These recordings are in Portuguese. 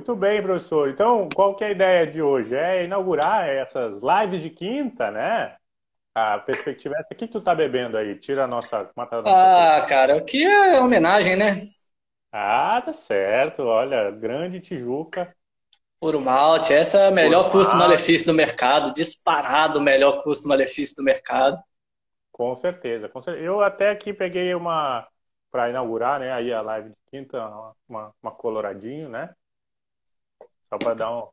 Muito bem, professor. Então, qual que é a ideia de hoje? É inaugurar essas lives de quinta, né? A perspectiva é essa. O que, tu tá bebendo aí? Tira a nossa. Mata a nossa ah, cara, o que é homenagem, né? Ah, tá certo. Olha, grande Tijuca. Puro malte. Essa é a melhor custo-malefício do mercado. Disparado o melhor custo-malefício do mercado. Com certeza, com certeza. Eu até aqui peguei uma para inaugurar, né? Aí a live de quinta, uma, uma coloradinho, né? Só para dar um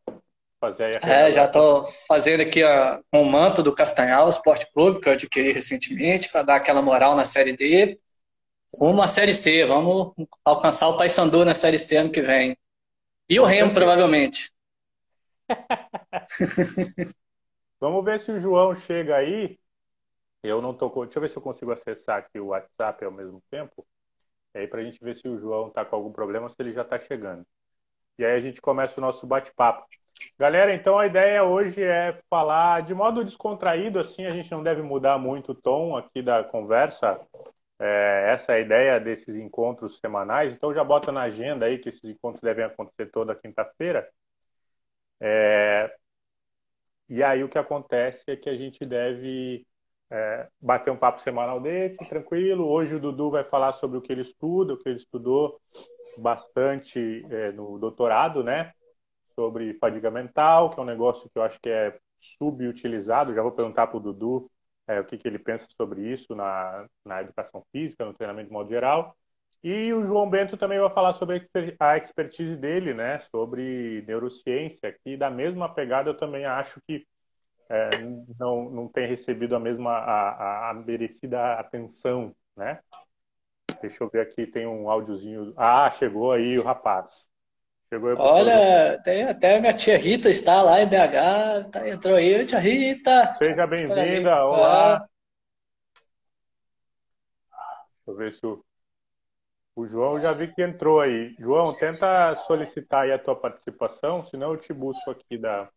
fazer aí É, já estou fazendo aqui a, um manto do Castanhal Esporte Clube que eu adquiri recentemente para dar aquela moral na série D. Rumo à série C, vamos alcançar o Paysandu na série C ano que vem. E o Remo, provavelmente. vamos ver se o João chega aí. Eu não tô. Deixa eu ver se eu consigo acessar aqui o WhatsApp ao mesmo tempo. E aí, para a gente ver se o João está com algum problema ou se ele já está chegando. E aí a gente começa o nosso bate-papo. Galera, então a ideia hoje é falar de modo descontraído, assim, a gente não deve mudar muito o tom aqui da conversa. É, essa é a ideia desses encontros semanais. Então já bota na agenda aí que esses encontros devem acontecer toda quinta-feira. É, e aí o que acontece é que a gente deve é, bater um papo semanal desse, tranquilo. Hoje o Dudu vai falar sobre o que ele estuda, o que ele estudou bastante é, no doutorado, né? Sobre fadiga mental, que é um negócio que eu acho que é subutilizado. Já vou perguntar para o Dudu é, o que, que ele pensa sobre isso na, na educação física, no treinamento de modo geral. E o João Bento também vai falar sobre a expertise dele, né? Sobre neurociência, que da mesma pegada eu também acho que é, não, não tem recebido a mesma a, a, merecida atenção, né? Deixa eu ver aqui, tem um áudiozinho. Ah, chegou aí o rapaz. Chegou aí Olha, tem até minha tia Rita está lá em BH, tá, entrou aí, tia Rita. Seja bem-vinda, olá. Deixa eu ver se o, o João já vi que entrou aí. João, tenta solicitar aí a tua participação, senão eu te busco aqui da,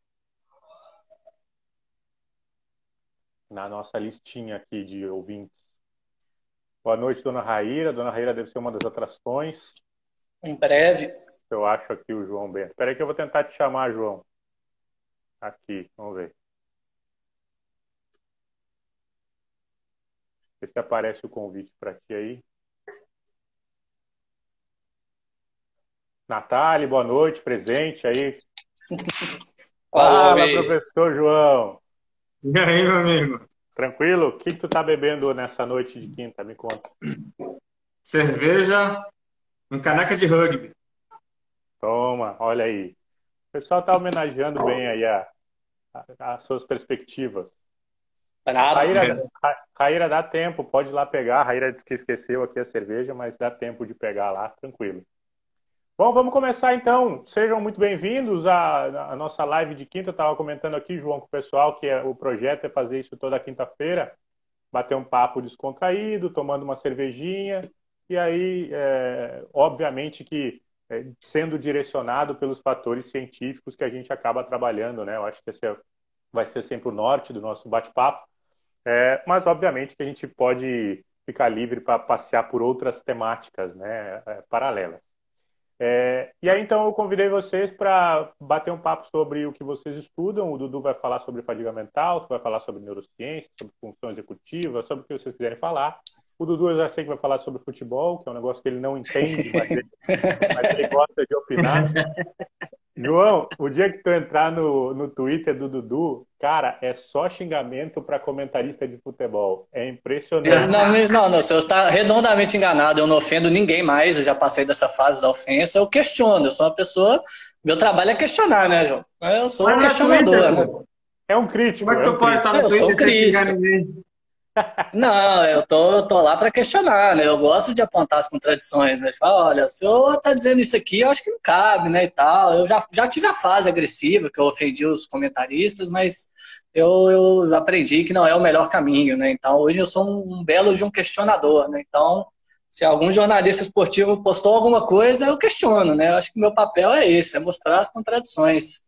na nossa listinha aqui de ouvintes. Boa noite, dona Raíra. Dona Raíra deve ser uma das atrações. Em breve. Eu acho aqui o João Bento. Espera aí que eu vou tentar te chamar, João. Aqui, vamos ver. Vê se aparece o convite para ti aí. Natália, boa noite, presente aí. Fala, professor João. E aí, meu amigo? Tranquilo? O que, que tu tá bebendo nessa noite de quinta? Me conta. Cerveja em caneca de rugby. Toma, olha aí. O pessoal tá homenageando bem aí a, a, as suas perspectivas. Raíra, Raíra, dá tempo, pode ir lá pegar. Raíra disse que esqueceu aqui a cerveja, mas dá tempo de pegar lá, tranquilo. Bom, vamos começar então. Sejam muito bem-vindos à, à, nossa live de quinta. Eu estava comentando aqui, João, com o pessoal, que é, o projeto é fazer isso toda quinta-feira, bater um papo descontraído, tomando uma cervejinha, e aí, é, obviamente que é, sendo direcionado pelos fatores científicos que a gente acaba trabalhando, né? Eu acho que esse é, vai ser sempre o norte do nosso bate-papo, é, mas obviamente que a gente pode ficar livre para passear por outras temáticas, né? É, paralelas. É, e aí, então, eu convidei vocês para bater um papo sobre o que vocês estudam. O Dudu vai falar sobre fadiga mental, tu vai falar sobre neurociência, sobre função executiva, sobre o que vocês quiserem falar. O Dudu eu já sei que vai falar sobre futebol, que é um negócio que ele não entende, mas ele, mas ele gosta de opinar. João, o dia que tu entrar no, no Twitter do Dudu, cara, é só xingamento para comentarista de futebol. É impressionante. Não, não, não, você está redondamente enganado. Eu não ofendo ninguém mais. Eu já passei dessa fase da ofensa. Eu questiono. Eu sou uma pessoa. Meu trabalho é questionar, né, João? Eu sou Mas um questionador, Twitter, né? É um crítico. Como é que tu é um pode estar no Twitter eu sou um crítico. Não, eu tô, eu tô lá para questionar, né? Eu gosto de apontar as contradições, né? Falar, olha, o senhor tá dizendo isso aqui, eu acho que não cabe, né? E tal. Eu já, já tive a fase agressiva, que eu ofendi os comentaristas, mas eu, eu aprendi que não é o melhor caminho, né? Então, hoje eu sou um, belo de um questionador, né? Então, se algum jornalista esportivo postou alguma coisa, eu questiono, né? Eu acho que o meu papel é esse, é mostrar as contradições.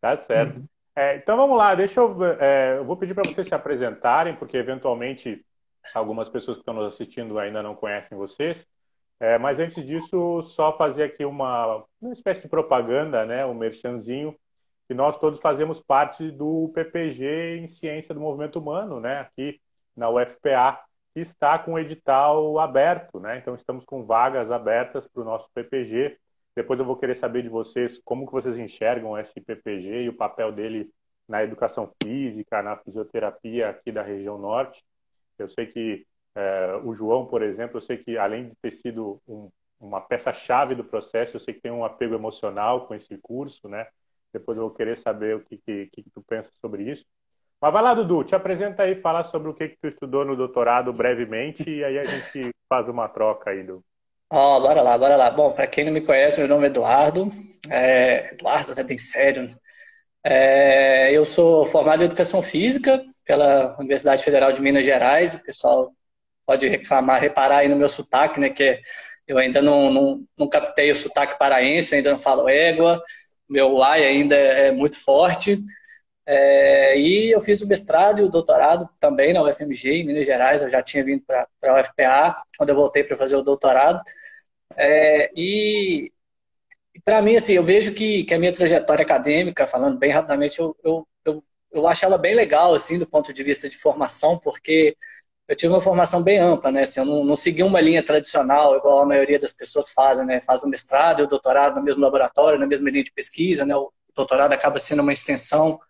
Tá certo. É, então vamos lá, deixa eu. É, eu vou pedir para vocês se apresentarem, porque eventualmente algumas pessoas que estão nos assistindo ainda não conhecem vocês. É, mas antes disso, só fazer aqui uma, uma espécie de propaganda, né, um merchanzinho, que nós todos fazemos parte do PPG em Ciência do Movimento Humano, né, aqui na UFPA, que está com o edital aberto, né, então estamos com vagas abertas para o nosso PPG. Depois eu vou querer saber de vocês como que vocês enxergam esse PPG e o papel dele na educação física, na fisioterapia aqui da região norte. Eu sei que é, o João, por exemplo, eu sei que além de ter sido um, uma peça-chave do processo, eu sei que tem um apego emocional com esse curso, né? Depois eu vou querer saber o que, que, que tu pensa sobre isso. Mas vai lá, Dudu, te apresenta aí, fala sobre o que, que tu estudou no doutorado brevemente e aí a gente faz uma troca aí, do. Ó, oh, bora lá, bora lá. Bom, para quem não me conhece, meu nome é Eduardo. É, Eduardo, é bem sério. É, eu sou formado em Educação Física pela Universidade Federal de Minas Gerais. O pessoal pode reclamar, reparar aí no meu sotaque, né? Que eu ainda não, não, não captei o sotaque paraense, ainda não falo égua, meu ai ainda é muito forte. É, e eu fiz o mestrado e o doutorado também na UFMG, em Minas Gerais. Eu já tinha vindo para a UFPA quando eu voltei para fazer o doutorado. É, e para mim, assim, eu vejo que, que a minha trajetória acadêmica, falando bem rapidamente, eu, eu, eu, eu acho ela bem legal, assim, do ponto de vista de formação, porque eu tive uma formação bem ampla, né? Assim, eu não, não segui uma linha tradicional, igual a maioria das pessoas fazem, né? Faz o mestrado e o doutorado no mesmo laboratório, na mesma linha de pesquisa, né? O doutorado acaba sendo uma extensão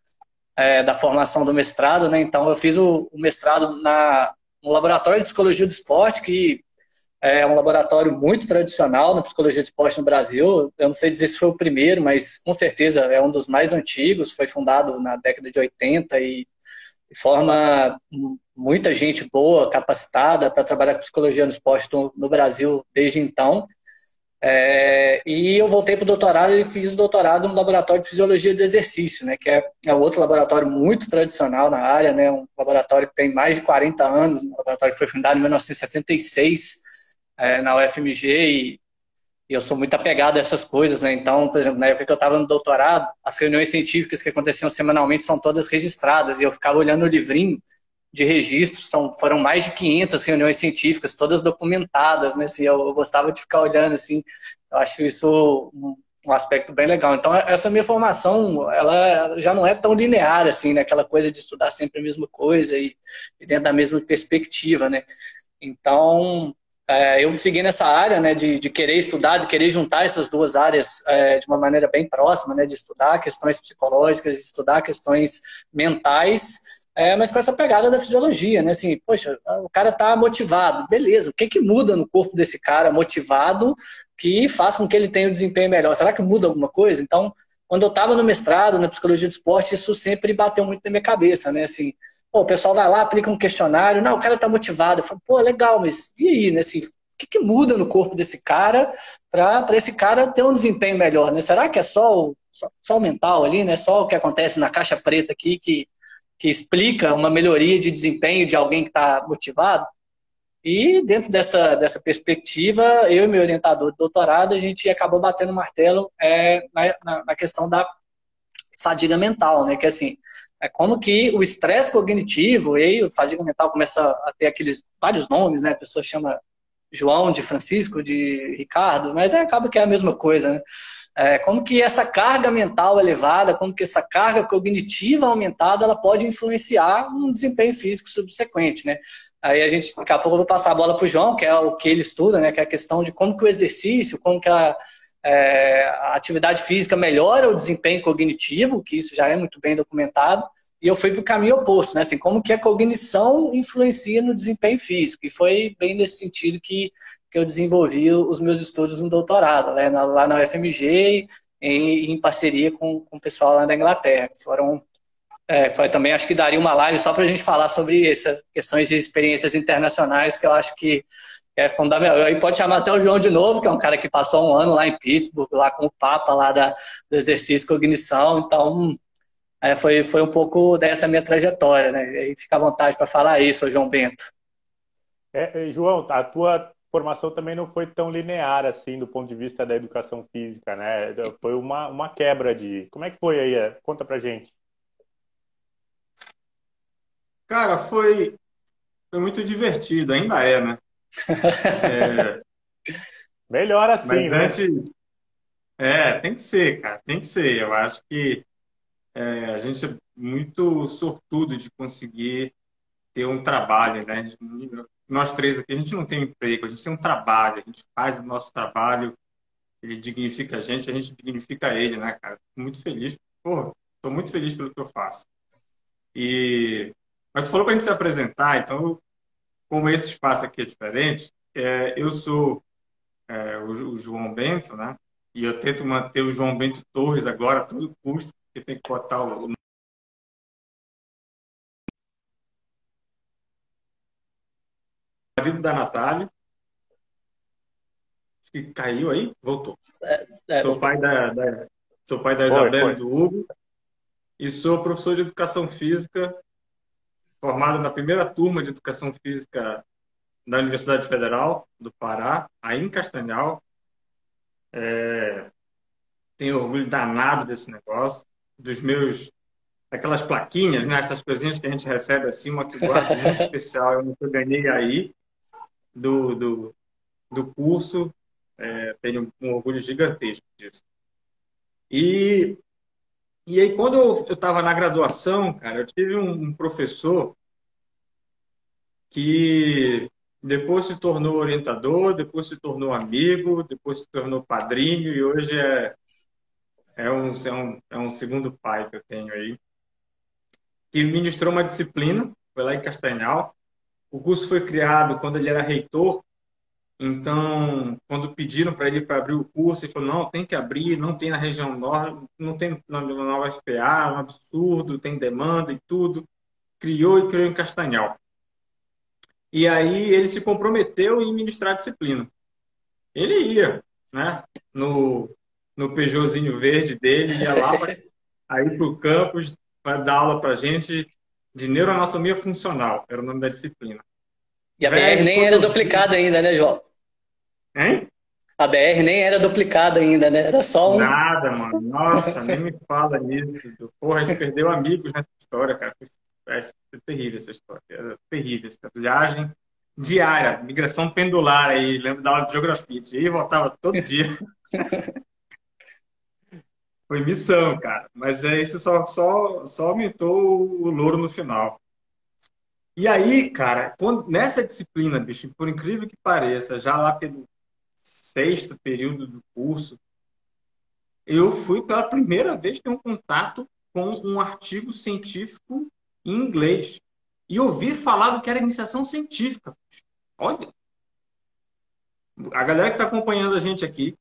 é, da formação do mestrado, né? Então, eu fiz o, o mestrado na, no Laboratório de Psicologia do Esporte, que é um laboratório muito tradicional na psicologia de esporte no Brasil. Eu não sei dizer se foi o primeiro, mas com certeza é um dos mais antigos. Foi fundado na década de 80 e forma muita gente boa, capacitada para trabalhar com psicologia no esporte no Brasil desde então. É, e eu voltei para o doutorado e fiz o doutorado no Laboratório de Fisiologia do Exercício, né, que é, é outro laboratório muito tradicional na área, né, um laboratório que tem mais de 40 anos, um laboratório que foi fundado em 1976 é, na UFMG e, e, eu sou muito apegado a essas coisas, né, então, por exemplo, na época que eu estava no doutorado, as reuniões científicas que aconteciam semanalmente são todas registradas e eu ficava olhando o livrinho de registros, são, foram mais de 500 reuniões científicas, todas documentadas, né? Assim, eu, gostava de ficar olhando, assim, eu acho isso um, um, aspecto bem legal. Então, essa minha formação, ela já não é tão linear, assim, né? Aquela coisa de estudar sempre a mesma coisa e, e dentro da mesma perspectiva, né? Então, é, eu segui nessa área, né, de, de, querer estudar, de querer juntar essas duas áreas é, de uma maneira bem próxima, né, de estudar questões psicológicas, de estudar questões mentais, é, mas com essa pegada da fisiologia, né? Assim, poxa, o cara tá motivado, beleza. O que que muda no corpo desse cara motivado que faz com que ele tenha um desempenho melhor? Será que muda alguma coisa? Então, quando eu estava no mestrado, na psicologia do esporte, isso sempre bateu muito na minha cabeça, né? Assim, pô, o pessoal vai lá, aplica um questionário, não, o cara tá motivado. Eu falo, pô, legal, mas e aí, né? Assim, o que, que muda no corpo desse cara para esse cara ter um desempenho melhor, né? Será que é só o, só, só o mental ali, né? Só o que acontece na caixa preta aqui que que explica uma melhoria de desempenho de alguém que está motivado. E dentro dessa, dessa perspectiva, eu e meu orientador de doutorado, a gente acabou batendo martelo é, na, na, questão da fadiga mental, né? Que assim, é como que o estresse cognitivo e a fadiga mental começa a ter aqueles vários nomes, né? A pessoa chama João de Francisco, de Ricardo, mas é, acaba que é a mesma coisa, né? É, como que essa carga mental elevada, como que essa carga cognitiva aumentada, ela pode influenciar um desempenho físico subsequente, né? Aí a gente, daqui a pouco eu vou passar a bola para o João, que é o que ele estuda, né? Que é a questão de como que o exercício, como que a, é, a atividade física melhora o desempenho cognitivo, que isso já é muito bem documentado, e eu fui para o caminho oposto, né? Assim, como que a cognição influencia no desempenho físico. E foi bem nesse sentido que que eu desenvolvi os meus estudos no doutorado, né, lá na UFMG, em, em parceria com, com o pessoal lá da Inglaterra. Foram, é, foi também, acho que daria uma live só para a gente falar sobre essas questões de experiências internacionais, que eu acho que é fundamental. Aí pode chamar até o João de novo, que é um cara que passou um ano lá em Pittsburgh, lá com o Papa, lá da, do exercício cognição, então é, foi, foi um pouco dessa minha trajetória, né? E fica à vontade para falar isso, João Bento. É, João, a tua formação também não foi tão linear assim do ponto de vista da educação física, né? Foi uma, uma quebra de. Como é que foi aí? Conta pra gente. Cara, foi, foi muito divertido, ainda é, né? É, Melhor assim, Mas né? antes... É, tem que ser, cara, tem que ser. Eu acho que é, a gente é muito sortudo de conseguir ter um trabalho, né? Nós três aqui, a gente não tem emprego, a gente tem um trabalho, a gente faz o nosso trabalho, ele dignifica a gente, a gente dignifica ele, né, cara? Fico muito feliz, pô, estou muito feliz pelo que eu faço. E mas tu falou para a gente se apresentar, então, como esse espaço aqui é diferente, é, eu sou é, o, o, João Bento, né? E eu tento manter o João Bento Torres agora a todo custo, porque tem que botar o, marido da Natália. Acho que caiu aí, voltou. É, é, sou, pai da, da, sou pai da Isabela e do Hugo. E sou professor de educação física, formado na primeira turma de educação física da Universidade Federal do Pará, aí em Castanhal. É, tenho orgulho danado desse negócio, dos meus aquelas plaquinhas, né? essas coisinhas que a gente recebe assim, uma que guarda muito especial, eu eu ganhei aí do, do, do curso, é, tenho um orgulho gigantesco disso. E, e aí, quando eu estava na graduação, cara, eu tive um, um professor que depois se tornou orientador, depois se tornou amigo, depois se tornou padrinho e hoje é, é, um, é, um, é um segundo pai que eu tenho aí, que ministrou uma disciplina, foi lá em Castanhal, o curso foi criado quando ele era reitor, então, quando pediram para ele para abrir o curso, ele falou: não, tem que abrir, não tem na região norte, não tem na, na UFPA, é um absurdo, tem demanda e tudo. Criou e criou em Castanhal. E aí ele se comprometeu em ministrar a disciplina. Ele ia, né? No, no Peugeotzinho verde dele, ia lá aí para o campus para dar aula para gente de neuroanatomia funcional, era o nome da disciplina. E a BR nem era duplicada ainda, né, João? Hein? A BR nem era duplicada ainda, né? Era só um. Nada, mano. Nossa, nem me fala nisso. Porra, a gente perdeu amigos nessa história, cara. É, terrível essa história. É terrível essa viagem diária, migração pendular aí. Lembro da aula de geografia. E voltava todo dia. Foi missão, cara. Mas é isso só, só, só aumentou o louro no final. E aí, cara, quando, nessa disciplina, bicho, por incrível que pareça, já lá pelo sexto período do curso, eu fui pela primeira vez ter um contato com um artigo científico em inglês. E ouvir falar do que era iniciação científica. Olha. A galera que está acompanhando a gente aqui,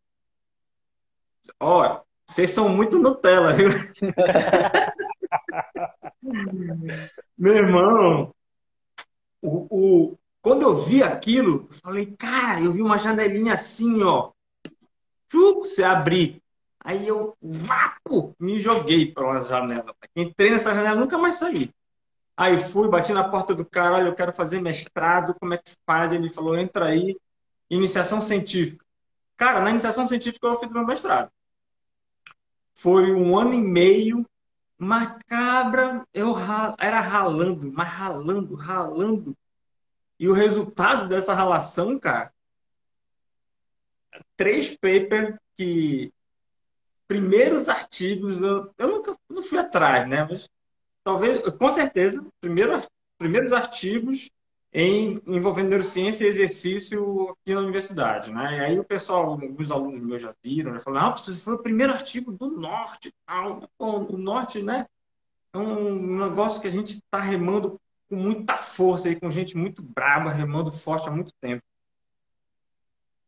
olha, vocês são muito Nutella, viu? Meu irmão, o, o, quando eu vi aquilo, eu falei, cara, eu vi uma janelinha assim, ó. Você abrir. Aí eu, vapo, me joguei para uma janela. Entrei nessa janela nunca mais saí. Aí fui, bati na porta do cara, olha, eu quero fazer mestrado, como é que faz? Ele falou, entra aí, iniciação científica. Cara, na iniciação científica eu fiz meu mestrado. Foi um ano e meio, macabra, eu era ralando, mas ralando, ralando. E o resultado dessa relação, cara, três papers que primeiros artigos, eu, eu nunca não fui atrás, né? Mas talvez, com certeza, primeiro, primeiros artigos em, envolvendo neurociência e exercício aqui na universidade, né? E aí o pessoal, alguns alunos meus já viram, né? Falaram, ah, foi o primeiro artigo do Norte, tal. o Norte, né? É um negócio que a gente está remando com muita força aí, com gente muito brava, remando forte há muito tempo.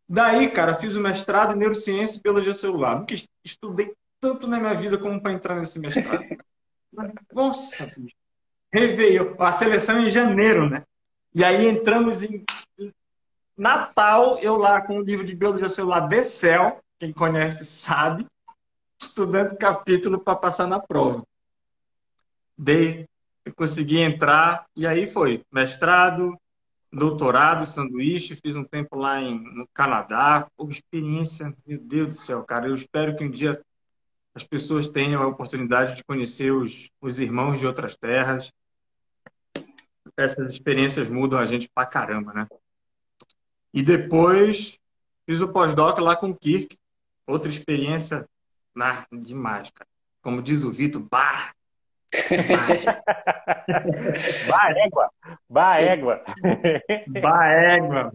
Daí, cara, fiz o mestrado em neurociência e biologia celular. Nunca estudei tanto na minha vida como para entrar nesse mestrado. Nossa, Réveillon, a seleção em janeiro, né? E aí entramos em Natal, eu lá com o livro de biologia celular de céu, quem conhece sabe, estudando capítulo para passar na prova. Dei, consegui entrar, e aí foi mestrado, doutorado, sanduíche, fiz um tempo lá em, no Canadá. Experiência, meu Deus do céu, cara. Eu espero que um dia as pessoas tenham a oportunidade de conhecer os, os irmãos de outras terras, essas experiências mudam a gente pra caramba, né? E depois Fiz o pós-doc lá com o Kirk. Outra experiência ah, demais, cara. Como diz o Vitor, bah! bah égua! Bah égua! bah égua!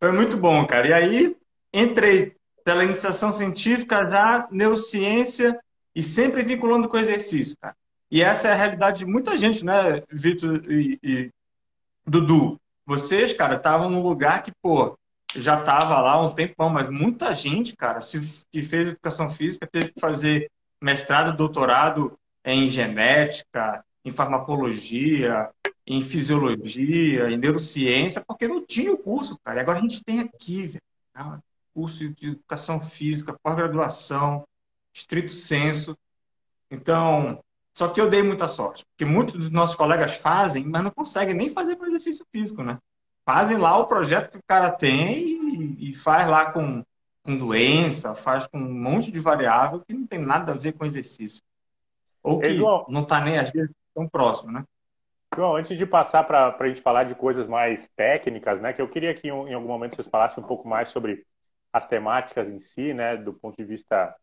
Foi muito bom, cara. E aí, entrei pela iniciação científica já, neurociência, e sempre vinculando com exercício, cara. E essa é a realidade de muita gente, né, Vitor e, e Dudu? Vocês, cara, estavam num lugar que, pô, já estava lá há um tempão, mas muita gente, cara, se, que fez educação física teve que fazer mestrado, doutorado em genética, em farmacologia, em fisiologia, em neurociência, porque não tinha o curso, cara. E agora a gente tem aqui, velho, né, curso de educação física, pós-graduação, estrito senso. Então, só que eu dei muita sorte, porque muitos dos nossos colegas fazem, mas não conseguem nem fazer para exercício físico, né? Fazem lá o projeto que o cara tem e, e faz lá com, com doença, faz com um monte de variável que não tem nada a ver com exercício. Ou que João, não está nem às vezes tão próximo, né? João, antes de passar para a gente falar de coisas mais técnicas, né, que eu queria que em algum momento vocês falassem um pouco mais sobre as temáticas em si, né, do ponto de vista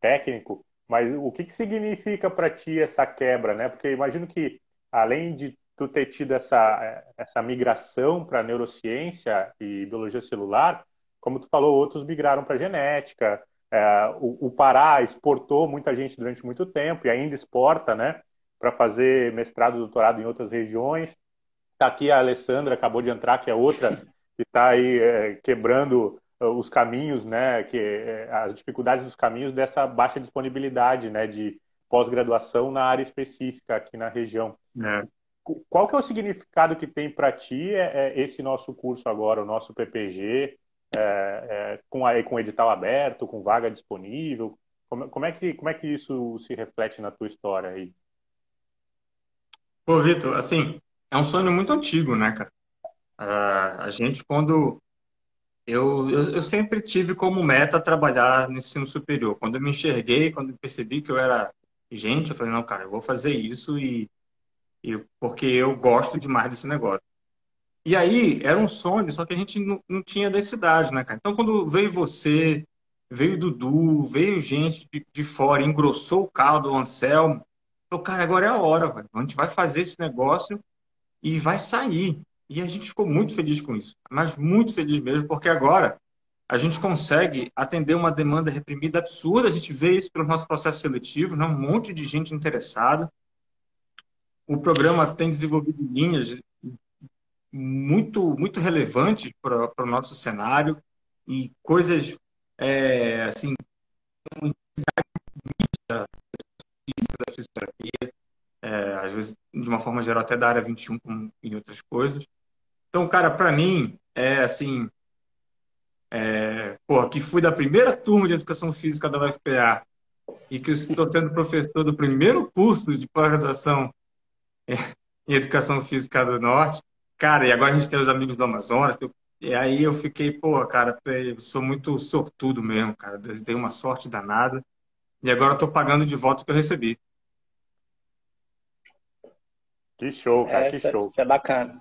técnico. Mas o que, que significa para ti essa quebra, né? Porque imagino que, além de tu ter tido essa, essa migração para neurociência e biologia celular, como tu falou, outros migraram para genética. É, o, o, Pará exportou muita gente durante muito tempo e ainda exporta, né? Para fazer mestrado, doutorado em outras regiões. Está aqui a Alessandra, acabou de entrar, que é outra que está aí é, quebrando os caminhos, né, que é, as dificuldades dos caminhos dessa baixa disponibilidade, né, de pós-graduação na área específica aqui na região. É. Qual que é o significado que tem para ti é, é, esse nosso curso agora, o nosso PPG, é, é, com, a, com edital aberto, com vaga disponível? Como, como, é que, como é que isso se reflete na tua história aí? Pô, Vitor, assim, é um sonho muito antigo, né, cara? Uh, a gente, quando eu, eu, eu, sempre tive como meta trabalhar no ensino superior. Quando eu me enxerguei, quando eu percebi que eu era gente, eu falei, não, cara, eu vou fazer isso e, e porque eu gosto demais desse negócio. E aí, era um sonho, só que a gente não, não tinha densidade, né, cara? Então, quando veio você, veio Dudu, veio gente de, de fora, engrossou o caldo, o Anselmo, eu, cara, agora é a hora, velho. a gente vai fazer esse negócio e vai sair. E a gente ficou muito feliz com isso, mas muito feliz mesmo, porque agora a gente consegue atender uma demanda reprimida absurda. A gente vê isso pelo nosso processo seletivo, né? um monte de gente interessada. O programa tem desenvolvido linhas muito, muito relevantes para o nosso cenário e coisas é, assim da fisioterapia, é, às vezes de uma forma geral até da área 21 e outras coisas. Então, cara, para mim, é assim. É, porra, que fui da primeira turma de educação física da UFPA e que estou sendo professor do primeiro curso de pós-graduação em educação física do Norte. Cara, e agora a gente tem os amigos do Amazonas. E aí eu fiquei, pô, cara, eu sou muito sortudo mesmo, cara. Dei uma sorte danada. E agora eu tô pagando de volta o que eu recebi. Que show, cara, que show. Isso é bacana.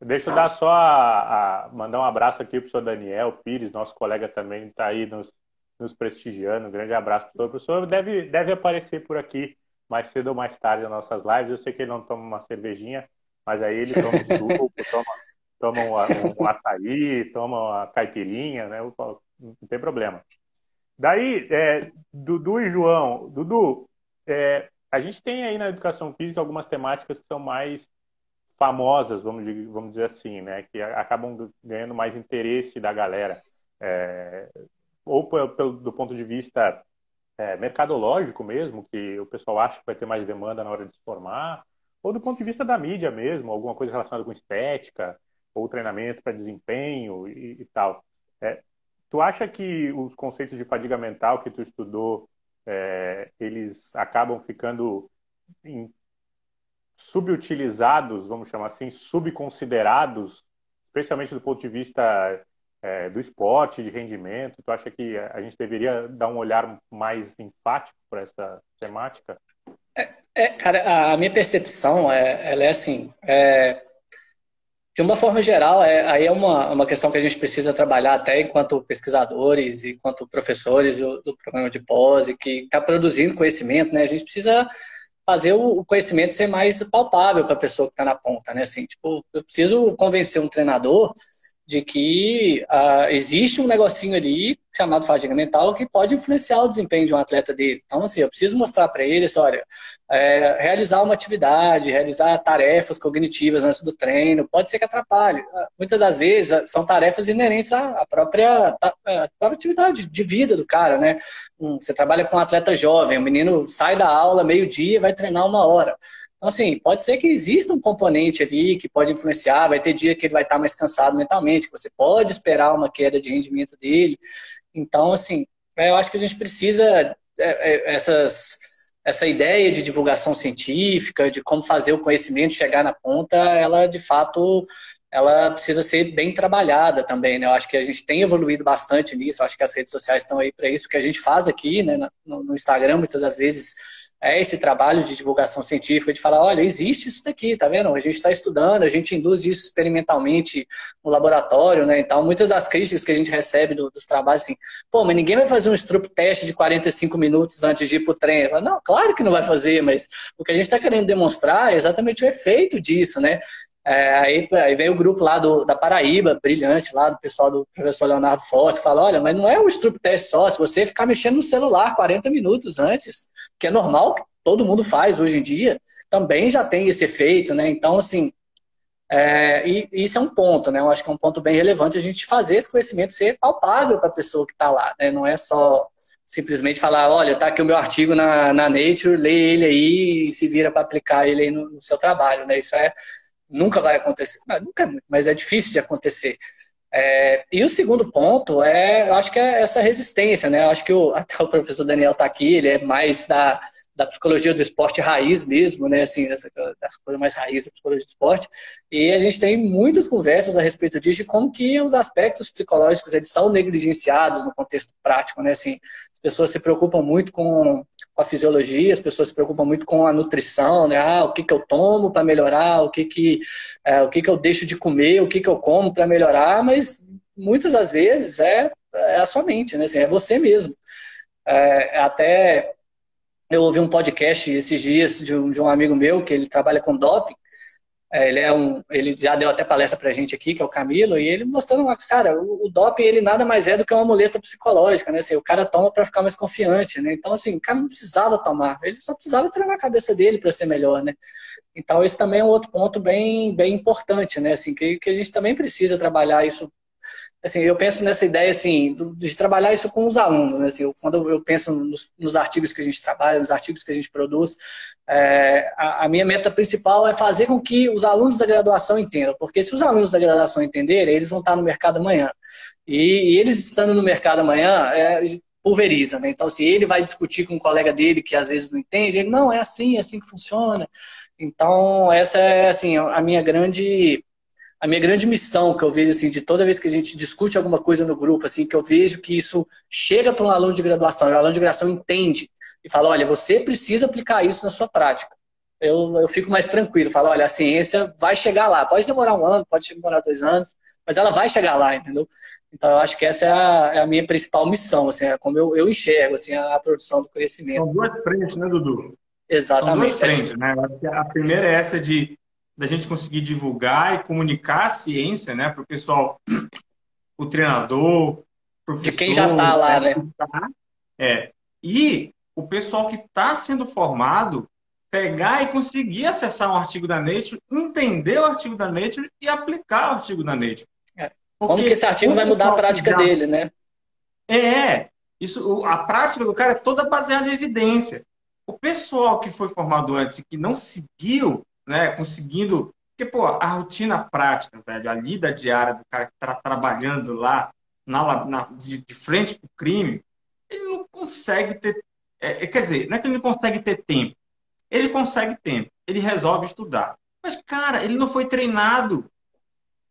Deixa eu dar só a, a mandar um abraço aqui para o senhor Daniel Pires, nosso colega também está aí nos, nos prestigiando. Um grande abraço para o. O deve, deve aparecer por aqui mais cedo ou mais tarde nas nossas lives. Eu sei que ele não toma uma cervejinha, mas aí ele toma um suco, toma, toma um, um, açaí, toma uma caipirinha, né? Não tem problema. Daí, é, Dudu e João. Dudu, é, a gente tem aí na educação física algumas temáticas que são mais famosas, vamos, vamos dizer assim, né? Que acabam ganhando mais interesse da galera. É, ou pelo, do ponto de vista é, mercadológico mesmo, que o pessoal acha que vai ter mais demanda na hora de se formar, ou do ponto de vista da mídia mesmo, alguma coisa relacionada com estética, ou treinamento para desempenho e, e tal. É, tu acha que os conceitos de fadiga mental que tu estudou, é, eles acabam ficando em subutilizados, vamos chamar assim, subconsiderados, especialmente do ponto de vista é, do esporte, de rendimento? Tu acha que a gente deveria dar um olhar mais enfático para essa temática? É, é, cara, a minha percepção é, ela é assim, é, de uma forma geral, é, aí é uma, uma questão que a gente precisa trabalhar até enquanto pesquisadores e enquanto professores do, do programa de pós e que está produzindo conhecimento, né? A gente precisa fazer o conhecimento ser mais palpável para a pessoa que está na ponta, né? Assim, tipo, eu preciso convencer um treinador de que uh, existe um negocinho ali chamado fadiga mental que pode influenciar o desempenho de um atleta dele. Então, assim, eu preciso mostrar para ele, assim, olha, é, realizar uma atividade, realizar tarefas cognitivas antes do treino, pode ser que atrapalhe. Ah, muitas das vezes ah, são tarefas inerentes à própria, à própria atividade de vida do cara, né? Você trabalha com um atleta jovem, o menino sai da aula meio-dia e vai treinar uma hora. Então, assim, pode ser que exista um componente ali que pode influenciar, vai ter dia que ele vai estar mais cansado mentalmente, que você pode esperar uma queda de rendimento dele. Então, assim, eu acho que a gente precisa é, é, essas essa ideia de divulgação científica, de como fazer o conhecimento chegar na ponta, ela de fato ela precisa ser bem trabalhada também, né? Eu acho que a gente tem evoluído bastante nisso, eu acho que as redes sociais estão aí para isso, o que a gente faz aqui, né, no Instagram, muitas das vezes é esse trabalho de divulgação científica, de falar, olha, existe isso daqui, tá vendo? A gente está estudando, a gente induz isso experimentalmente no laboratório, né? Então, muitas das críticas que a gente recebe do, dos trabalhos, assim, pô, mas ninguém vai fazer um strup teste de 45 minutos antes de ir para o treino. Não, claro que não vai fazer, mas o que a gente está querendo demonstrar é exatamente o efeito disso, né? É, aí, aí vem o grupo lá do, da Paraíba, brilhante, lá do pessoal do professor Leonardo Forte, fala, olha, mas não é um strup test só, se você ficar mexendo no celular 40 minutos antes, que é normal, que todo mundo faz hoje em dia, também já tem esse efeito, né? Então, assim, é, e isso é um ponto, né? Eu acho que é um ponto bem relevante a gente fazer esse conhecimento ser palpável para a pessoa que está lá, né? Não é só simplesmente falar, olha, tá aqui o meu artigo na, na Nature, lê ele aí e se vira para aplicar ele aí no, no seu trabalho, né? Isso é nunca vai acontecer. Não, nunca é muito, mas é difícil de acontecer. É, e o segundo ponto é, eu acho que é essa resistência, né? Eu acho que o, até o professor Daniel está aqui, ele é mais da, da psicologia do esporte raiz mesmo, né? Assim, dessa, das coisas mais raiz da psicologia do esporte. E a gente tem muitas conversas a respeito disso, de como que os aspectos psicológicos eles são negligenciados no contexto prático, né? Assim, as pessoas se preocupam muito com, com a fisiologia, as pessoas se preocupam muito com a nutrição, né? Ah, o que que eu tomo para melhorar, o que que é, o que que eu deixo de comer, o que que eu como para melhorar, mas muitas das vezes é, é a sua mente, né? Assim, é você mesmo. É, até eu ouvi um podcast esses dias de um, de um amigo meu que ele trabalha com doping. É, ele é um, ele já deu até palestra pra gente aqui, que é o Camilo, e ele mostrando uma cara, o, o doping ele nada mais é do que uma muleta psicológica, né? Assim, o cara toma para ficar mais confiante, né? Então assim, o cara não precisava tomar, ele só precisava treinar a cabeça dele para ser melhor, né? Então esse também é um outro ponto bem bem importante, né? Assim, que, que a gente também precisa trabalhar isso assim, eu penso nessa ideia assim de trabalhar isso com os alunos, né? assim, eu, quando eu penso nos, nos, artigos que a gente trabalha, nos artigos que a gente produz, é, a, a, minha meta principal é fazer com que os alunos da graduação entendam, porque se os alunos da graduação entenderem, eles vão estar no mercado amanhã. E, e eles estando no mercado amanhã, é, pulveriza, né? Então, se ele vai discutir com um colega dele que às vezes não entende, ele não é assim, é assim que funciona. Então, essa é assim a minha grande a minha grande missão que eu vejo assim de toda vez que a gente discute alguma coisa no grupo assim que eu vejo que isso chega para um aluno de graduação e o aluno de graduação entende e fala olha você precisa aplicar isso na sua prática. Eu, eu fico mais tranquilo falo olha a ciência vai chegar lá pode demorar um ano pode demorar dois anos mas ela vai chegar lá entendeu? Então eu acho que essa é a, é a minha principal missão assim é como eu, eu enxergo assim a, a, produção do conhecimento. São duas frentes né Dudu? Exatamente são duas frentes né? A primeira é essa de da gente conseguir divulgar e comunicar a ciência, né, para o pessoal, o treinador, de quem já está lá, né? Tá, é. E o pessoal que está sendo formado pegar e conseguir acessar um artigo da Nature, entender o artigo da Nature e aplicar o artigo da Nature. É. Como que esse artigo vai mudar a prática já... dele, né? É, isso, a prática do cara é toda baseada em evidência. O pessoal que foi formado antes e que não seguiu né, conseguindo. Porque, pô, a rotina prática, velho, a lida diária do cara que está trabalhando lá na, na de, de, frente o crime, ele não consegue ter. É, é, quer dizer, não é que ele não consegue ter tempo. Ele consegue tempo, ele resolve estudar. Mas, cara, ele não foi treinado.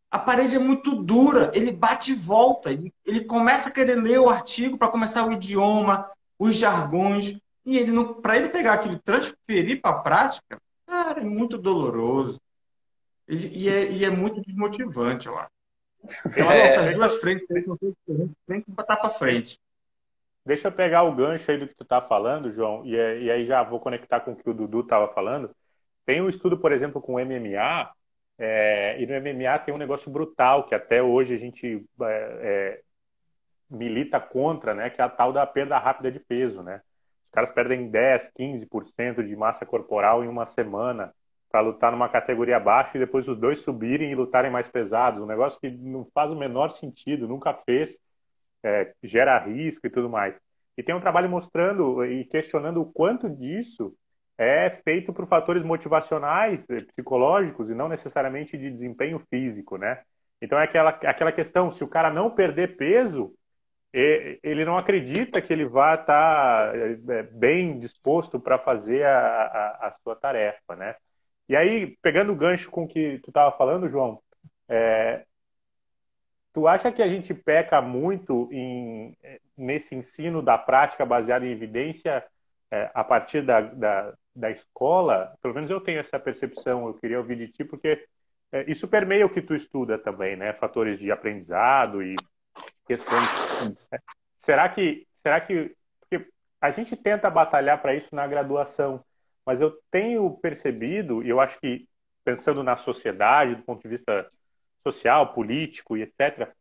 A parede é muito dura, ele bate e volta. Ele, ele começa a querer ler o artigo para começar o idioma, os jargões. E ele não, para ele pegar aquilo transferir para a prática, Cara, é muito doloroso. E, e, é, e é, muito desmotivante, eu acho. Tem é. duas frentes tem que botar para frente. Deixa eu pegar o gancho aí do que tu tá falando, João, e, e aí já vou conectar com o que o Dudu estava falando. Tem um estudo, por exemplo, com MMA, é, e no MMA tem um negócio brutal que até hoje a gente é, é, milita contra, né, que é a tal da perda rápida de peso, né? Caras perdem 10, 15% de massa corporal em uma semana para lutar numa categoria baixa e depois os dois subirem e lutarem mais pesados. Um negócio que não faz o menor sentido, nunca fez, é, gera risco e tudo mais. E tem um trabalho mostrando e questionando o quanto disso é feito por fatores motivacionais, eh, psicológicos e não necessariamente de desempenho físico, né? Então é aquela, aquela questão, se o cara não perder peso, ele não acredita que ele vai estar tá, eh, bem disposto para fazer a, a, a, sua tarefa, né? E aí, pegando o gancho com o que tu estava falando, João, é, tu acha que a gente peca muito em, nesse ensino da prática baseada em evidência é, a partir da, da, da, escola? Pelo menos eu tenho essa percepção, eu queria ouvir de ti, porque é, isso permeia o que tu estuda também, né? Fatores de aprendizado e questões. Né? Será que, será que porque a gente tenta batalhar para isso na graduação, mas eu tenho percebido, e eu acho que pensando na sociedade, do ponto de vista social, político e etc.,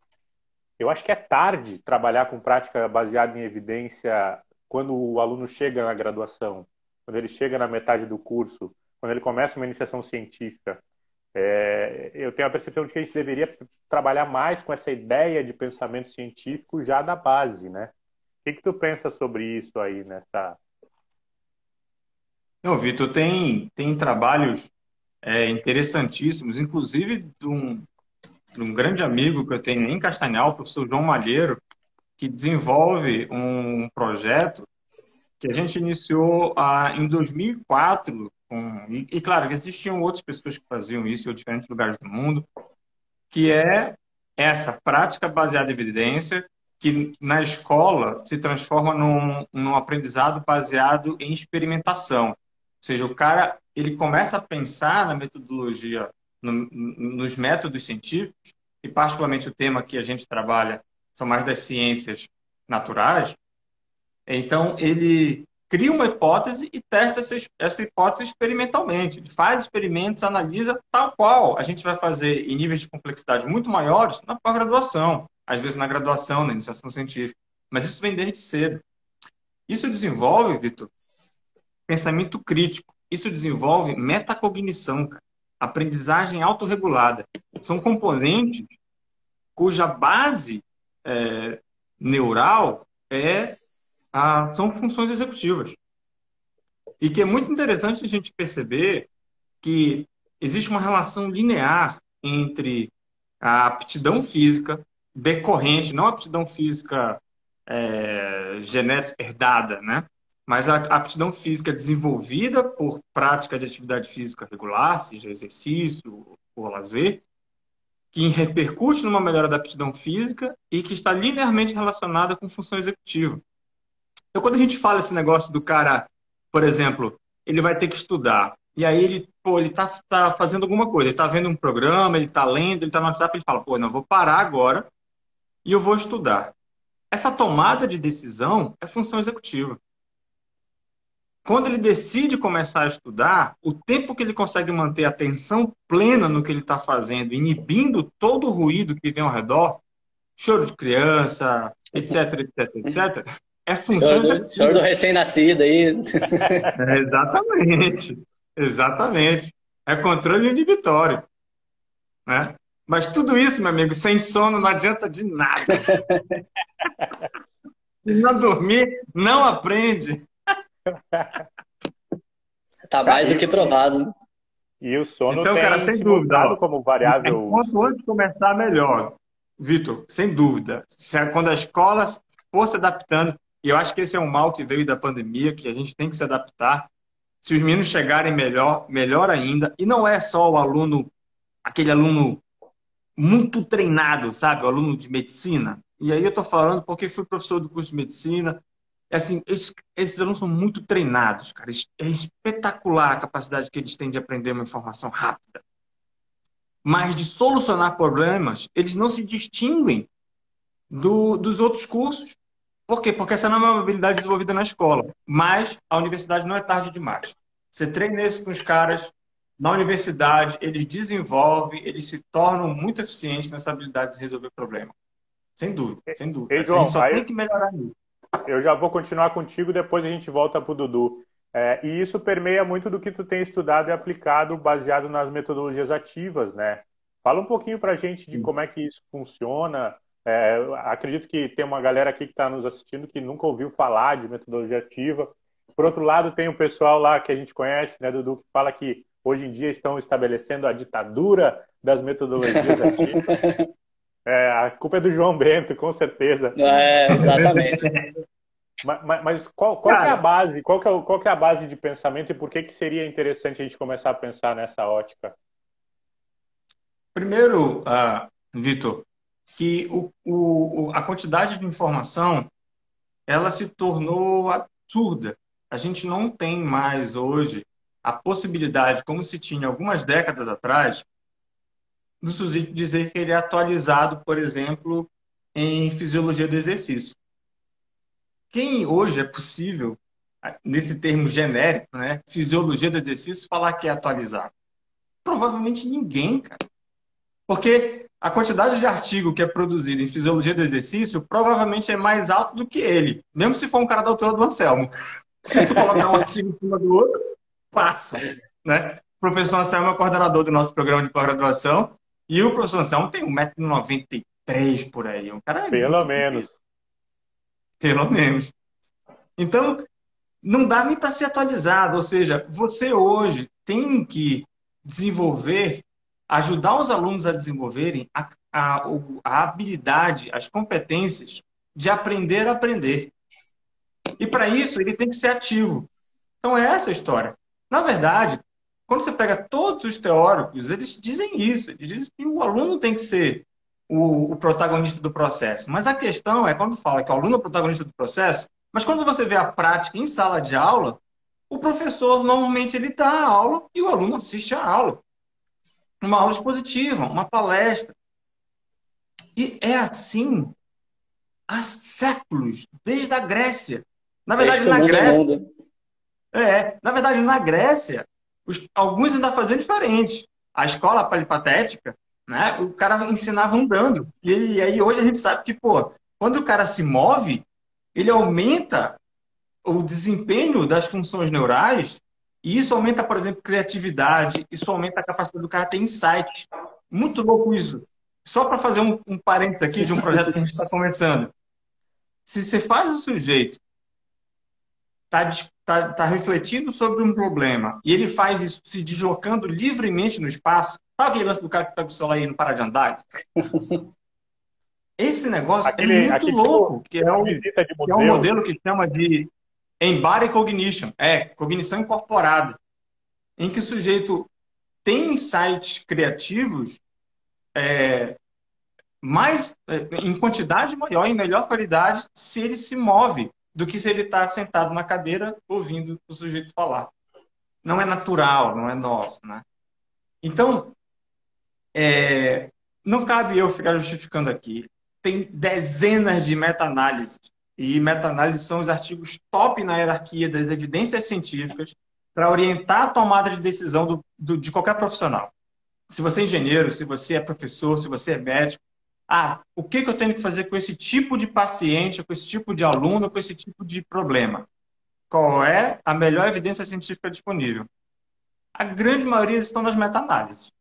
eu acho que é tarde trabalhar com prática baseada em evidência quando o aluno chega na graduação, quando ele chega na metade do curso, quando ele começa uma iniciação científica. É, eu tenho a percepção de que a gente deveria trabalhar mais com essa ideia de pensamento científico já da base, né? O que, que tu pensa sobre isso aí nessa, não, Vitor, tem, tem trabalhos é, interessantíssimos, inclusive de um, de um, grande amigo que eu tenho em Castanhal, o professor João Malheiro, que desenvolve um projeto que a gente iniciou ah, em 2004. Com, e, e, claro, existiam outras pessoas que faziam isso em diferentes lugares do mundo, que é essa prática baseada em evidência, que na escola se transforma num, num aprendizado baseado em experimentação seja, o cara ele começa a pensar na metodologia, no, nos métodos científicos, e particularmente o tema que a gente trabalha são mais das ciências naturais. Então, ele cria uma hipótese e testa essa, essa hipótese experimentalmente. Faz experimentos, analisa tal qual a gente vai fazer em níveis de complexidade muito maiores na pós-graduação, às vezes na graduação, na iniciação científica. Mas isso vem desde cedo. Isso desenvolve, Vitor, pensamento crítico. Isso desenvolve metacognição, cara. aprendizagem autorregulada. São componentes cuja base é, neural é são funções executivas. E que é muito interessante a gente perceber que existe uma relação linear entre a aptidão física decorrente, não a aptidão física é, genética herdada, né? mas a aptidão física desenvolvida por prática de atividade física regular, seja exercício ou lazer, que repercute numa melhora da aptidão física e que está linearmente relacionada com função executiva. Então, quando a gente fala esse negócio do cara, por exemplo, ele vai ter que estudar, e aí ele, pô, ele tá, tá fazendo alguma coisa, ele tá vendo um programa, ele tá lendo, ele tá no WhatsApp, ele fala, pô, não, vou parar agora e eu vou estudar. Essa tomada de decisão é função executiva quando ele decide começar a estudar, o tempo que ele consegue manter a atenção plena no que ele está fazendo, inibindo todo o ruído que vem ao redor, choro de criança, etc, etc, etc, é função. Choro do, choro do recém-nascido aí. É, exatamente. Exatamente. É controle inibitório. Né? Mas tudo isso, meu amigo, sem sono não adianta de nada. Se não dormir, não aprende. Tá mais do que provado. Né? E o sono então, cara, sem dúvida, como variável. Quanto antes começar, melhor. Vitor, sem dúvida. Se, quando a escola for se adaptando, e eu acho que esse é um mal que veio da pandemia, que a gente tem que se adaptar. Se os meninos chegarem melhor, melhor ainda. E não é só o aluno, aquele aluno muito treinado, sabe? O aluno de medicina. E aí eu estou falando porque fui professor do curso de medicina, é assim, esses, esses alunos são muito treinados, cara. É espetacular a capacidade que eles têm de aprender uma informação rápida. mas de solucionar problemas, eles não se distinguem do, dos outros cursos. Por quê? Porque essa não é uma habilidade desenvolvida na escola. Mas a universidade não é tarde demais. Você treina isso com os caras na universidade, eles desenvolvem, eles se tornam muito eficientes nessa habilidade de resolver problemas. Sem dúvida, sem dúvida. Ei, João, a gente só tem que melhorar isso. Eu já vou continuar contigo, depois a gente volta para o Dudu. É, e isso permeia muito do que tu tem estudado e aplicado baseado nas metodologias ativas, né? Fala um pouquinho para a gente de como é que isso funciona. É, acredito que tem uma galera aqui que está nos assistindo que nunca ouviu falar de metodologia ativa. Por outro lado, tem o pessoal lá que a gente conhece, né, Dudu, que fala que hoje em dia estão estabelecendo a ditadura das metodologias ativas. É, a culpa é do João Bento, com certeza. É, exatamente. Mas, mas qual, qual é a base? Qual, é, qual é a base de pensamento e por que, que seria interessante a gente começar a pensar nessa ótica? Primeiro, uh, Vitor, que o, o, a quantidade de informação ela se tornou absurda. A gente não tem mais hoje a possibilidade, como se tinha algumas décadas atrás, do sujeito dizer que ele é atualizado, por exemplo, em fisiologia do exercício. Quem hoje é possível, nesse termo genérico, né, fisiologia do exercício, falar que é atualizado? Provavelmente ninguém, cara. Porque a quantidade de artigo que é produzido em fisiologia do exercício provavelmente é mais alto do que ele, mesmo se for um cara da altura do Anselmo. Se tu colocar um artigo em cima do outro, passa. Né? O professor Anselmo é coordenador do nosso programa de pós-graduação e o professor Anselmo tem 1,93m por aí. Um cara é Pelo menos. Pelo menos. Então, não dá nem para ser atualizado. Ou seja, você hoje tem que desenvolver, ajudar os alunos a desenvolverem a, a, a habilidade, as competências de aprender a aprender. E para isso, ele tem que ser ativo. Então, é essa a história. Na verdade, quando você pega todos os teóricos, eles dizem isso. Eles dizem que o aluno tem que ser o, o, protagonista do processo. Mas a questão é quando fala que o aluno é o protagonista do processo, mas quando você vê a prática em sala de aula, o professor normalmente ele dá a aula e o aluno assiste a aula. Uma aula expositiva, uma palestra. E é assim há séculos, desde a Grécia. Na verdade, na Grécia. É, na verdade, na Grécia, os, alguns ainda faziam diferente. A escola palipatética né? O cara ensinava andando. E, e aí hoje a gente sabe que, pô, quando o cara se move, ele aumenta o desempenho das funções neurais e isso aumenta, por exemplo, criatividade, isso aumenta a capacidade do cara ter insight. Muito louco isso. Só para fazer um, um parênteses aqui de um projeto que a gente está começando. Se você faz o sujeito tá, tá, tá refletindo sobre um problema e ele faz isso se deslocando livremente no espaço, Sabe aquele lance do cara que pega o celular e não para de andar? Esse negócio aquele, é muito tipo louco, que é, o, que é um modelo que chama de Embody Cognition, é, cognição incorporada, em que o sujeito tem insights criativos é, mais, é, em quantidade maior, em melhor qualidade, se ele se move do que se ele está sentado na cadeira ouvindo o sujeito falar. Não é natural, não é nosso, né? Então, é, não cabe eu ficar justificando aqui. Tem dezenas de meta-análises. E meta-análises são os artigos top na hierarquia das evidências científicas para orientar a tomada de decisão do, do, de qualquer profissional. Se você é engenheiro, se você é professor, se você é médico, ah, o que, que eu tenho que fazer com esse tipo de paciente, com esse tipo de aluno, com esse tipo de problema? Qual é a melhor evidência científica disponível? A grande maioria estão nas meta-análises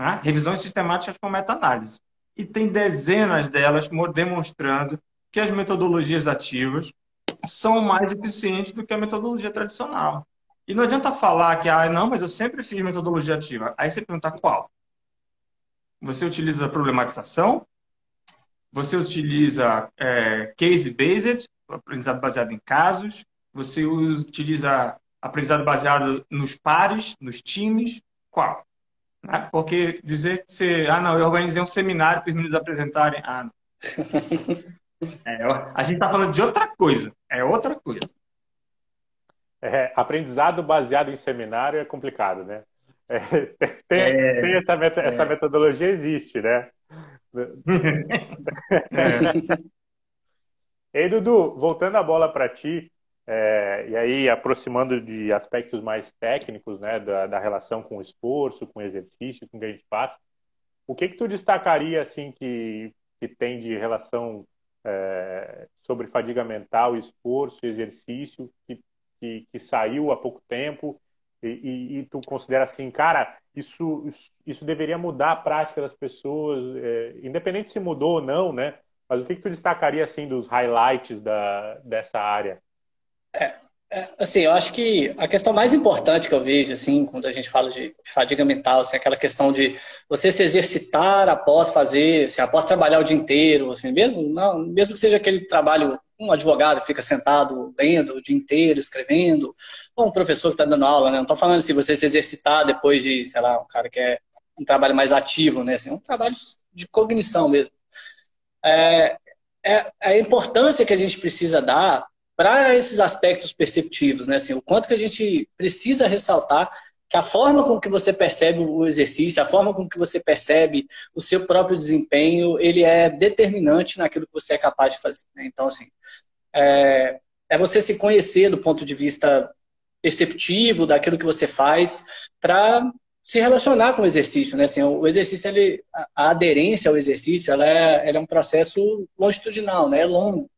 né? revisões sistemáticas com meta-análise. E tem dezenas delas demonstrando que as metodologias ativas são mais eficientes do que a metodologia tradicional. E não adianta falar que, ah, não, mas eu sempre fiz metodologia ativa. Aí você pergunta qual? Você utiliza problematização? Você utiliza é, case-based, aprendizado baseado em casos? Você utiliza aprendizado baseado nos pares, nos times? Qual? Né? Porque dizer que você, ah, não, eu organizei um seminário para os meninos apresentarem. Ah, não. É, a gente está falando de outra coisa. É outra coisa. É, aprendizado baseado em seminário é complicado, né? É, tem, é, tem essa, meta, essa, metodologia existe, né? Ei, Dudu, voltando a bola para ti, é, e aí aproximando de aspectos mais técnicos, né, da, da, relação com o esforço, com o exercício, com o que a gente faz, o que que tu destacaria, assim, que, que tem de relação é, sobre fadiga mental, esforço, exercício, que, que, que saiu há pouco tempo, e, e, e, tu considera assim, cara, isso, isso, deveria mudar a prática das pessoas, é, independente se mudou ou não, né? Mas o que, que tu destacaria assim dos highlights da, dessa área? É, é, assim, eu acho que a questão mais importante que eu vejo, assim, quando a gente fala de fadiga mental, assim, aquela questão de você se exercitar após fazer, assim, após trabalhar o dia inteiro, assim, mesmo, não, mesmo que seja aquele trabalho, um advogado fica sentado lendo o dia inteiro, escrevendo, ou um professor que está dando aula, né? Não estou falando assim, você se exercitar depois de, sei lá, um cara que é um trabalho mais ativo, né? Assim, um trabalho de cognição mesmo é, é a importância que a gente precisa dar para esses aspectos perceptivos, né? Assim, o quanto que a gente precisa ressaltar que a forma com que você percebe o exercício, a forma com que você percebe o seu próprio desempenho, ele é determinante naquilo que você é capaz de fazer. Né? Então, assim, é, é você se conhecer do ponto de vista perceptivo daquilo que você faz para se relacionar com o exercício, né? Assim, o exercício, ele, a aderência ao exercício, ela é, ela é um processo longitudinal, né? É longo.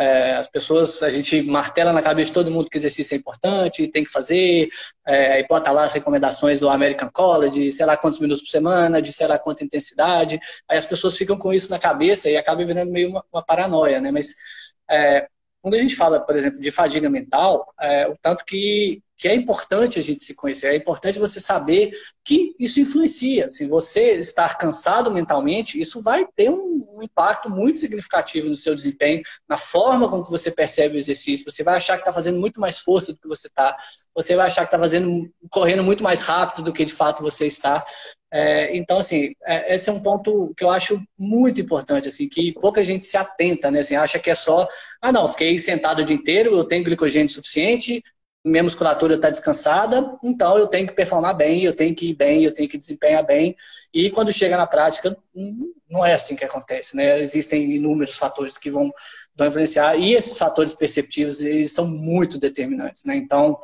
É, as pessoas, a gente martela na cabeça de todo mundo que exercício é importante, tem que fazer, é, e bota lá as recomendações do American College, sei lá quantos minutos por semana, de sei lá quanta intensidade. Aí as pessoas ficam com isso na cabeça e acaba virando meio uma, uma paranoia, né? Mas é, quando a gente fala, por exemplo, de fadiga mental, é, o tanto que que é importante a gente se conhecer, é importante você saber que isso influencia. Se você estar cansado mentalmente, isso vai ter um, um, impacto muito significativo no seu desempenho, na forma como que você percebe o exercício. Você vai achar que está fazendo muito mais força do que você está. Você vai achar que está fazendo, correndo muito mais rápido do que de fato você está. É, então, assim, é, esse é um ponto que eu acho muito importante, assim, que pouca gente se atenta, né? Assim, acha que é só, ah, não, fiquei sentado o dia inteiro, eu tenho glicogênio suficiente, minha musculatura está descansada, então eu tenho que performar bem, eu tenho que ir bem, eu tenho que desempenhar bem. E quando chega na prática, hum, não é assim que acontece, né? Existem inúmeros fatores que vão, vão influenciar, e esses fatores perceptivos, eles são muito determinantes, né? Então,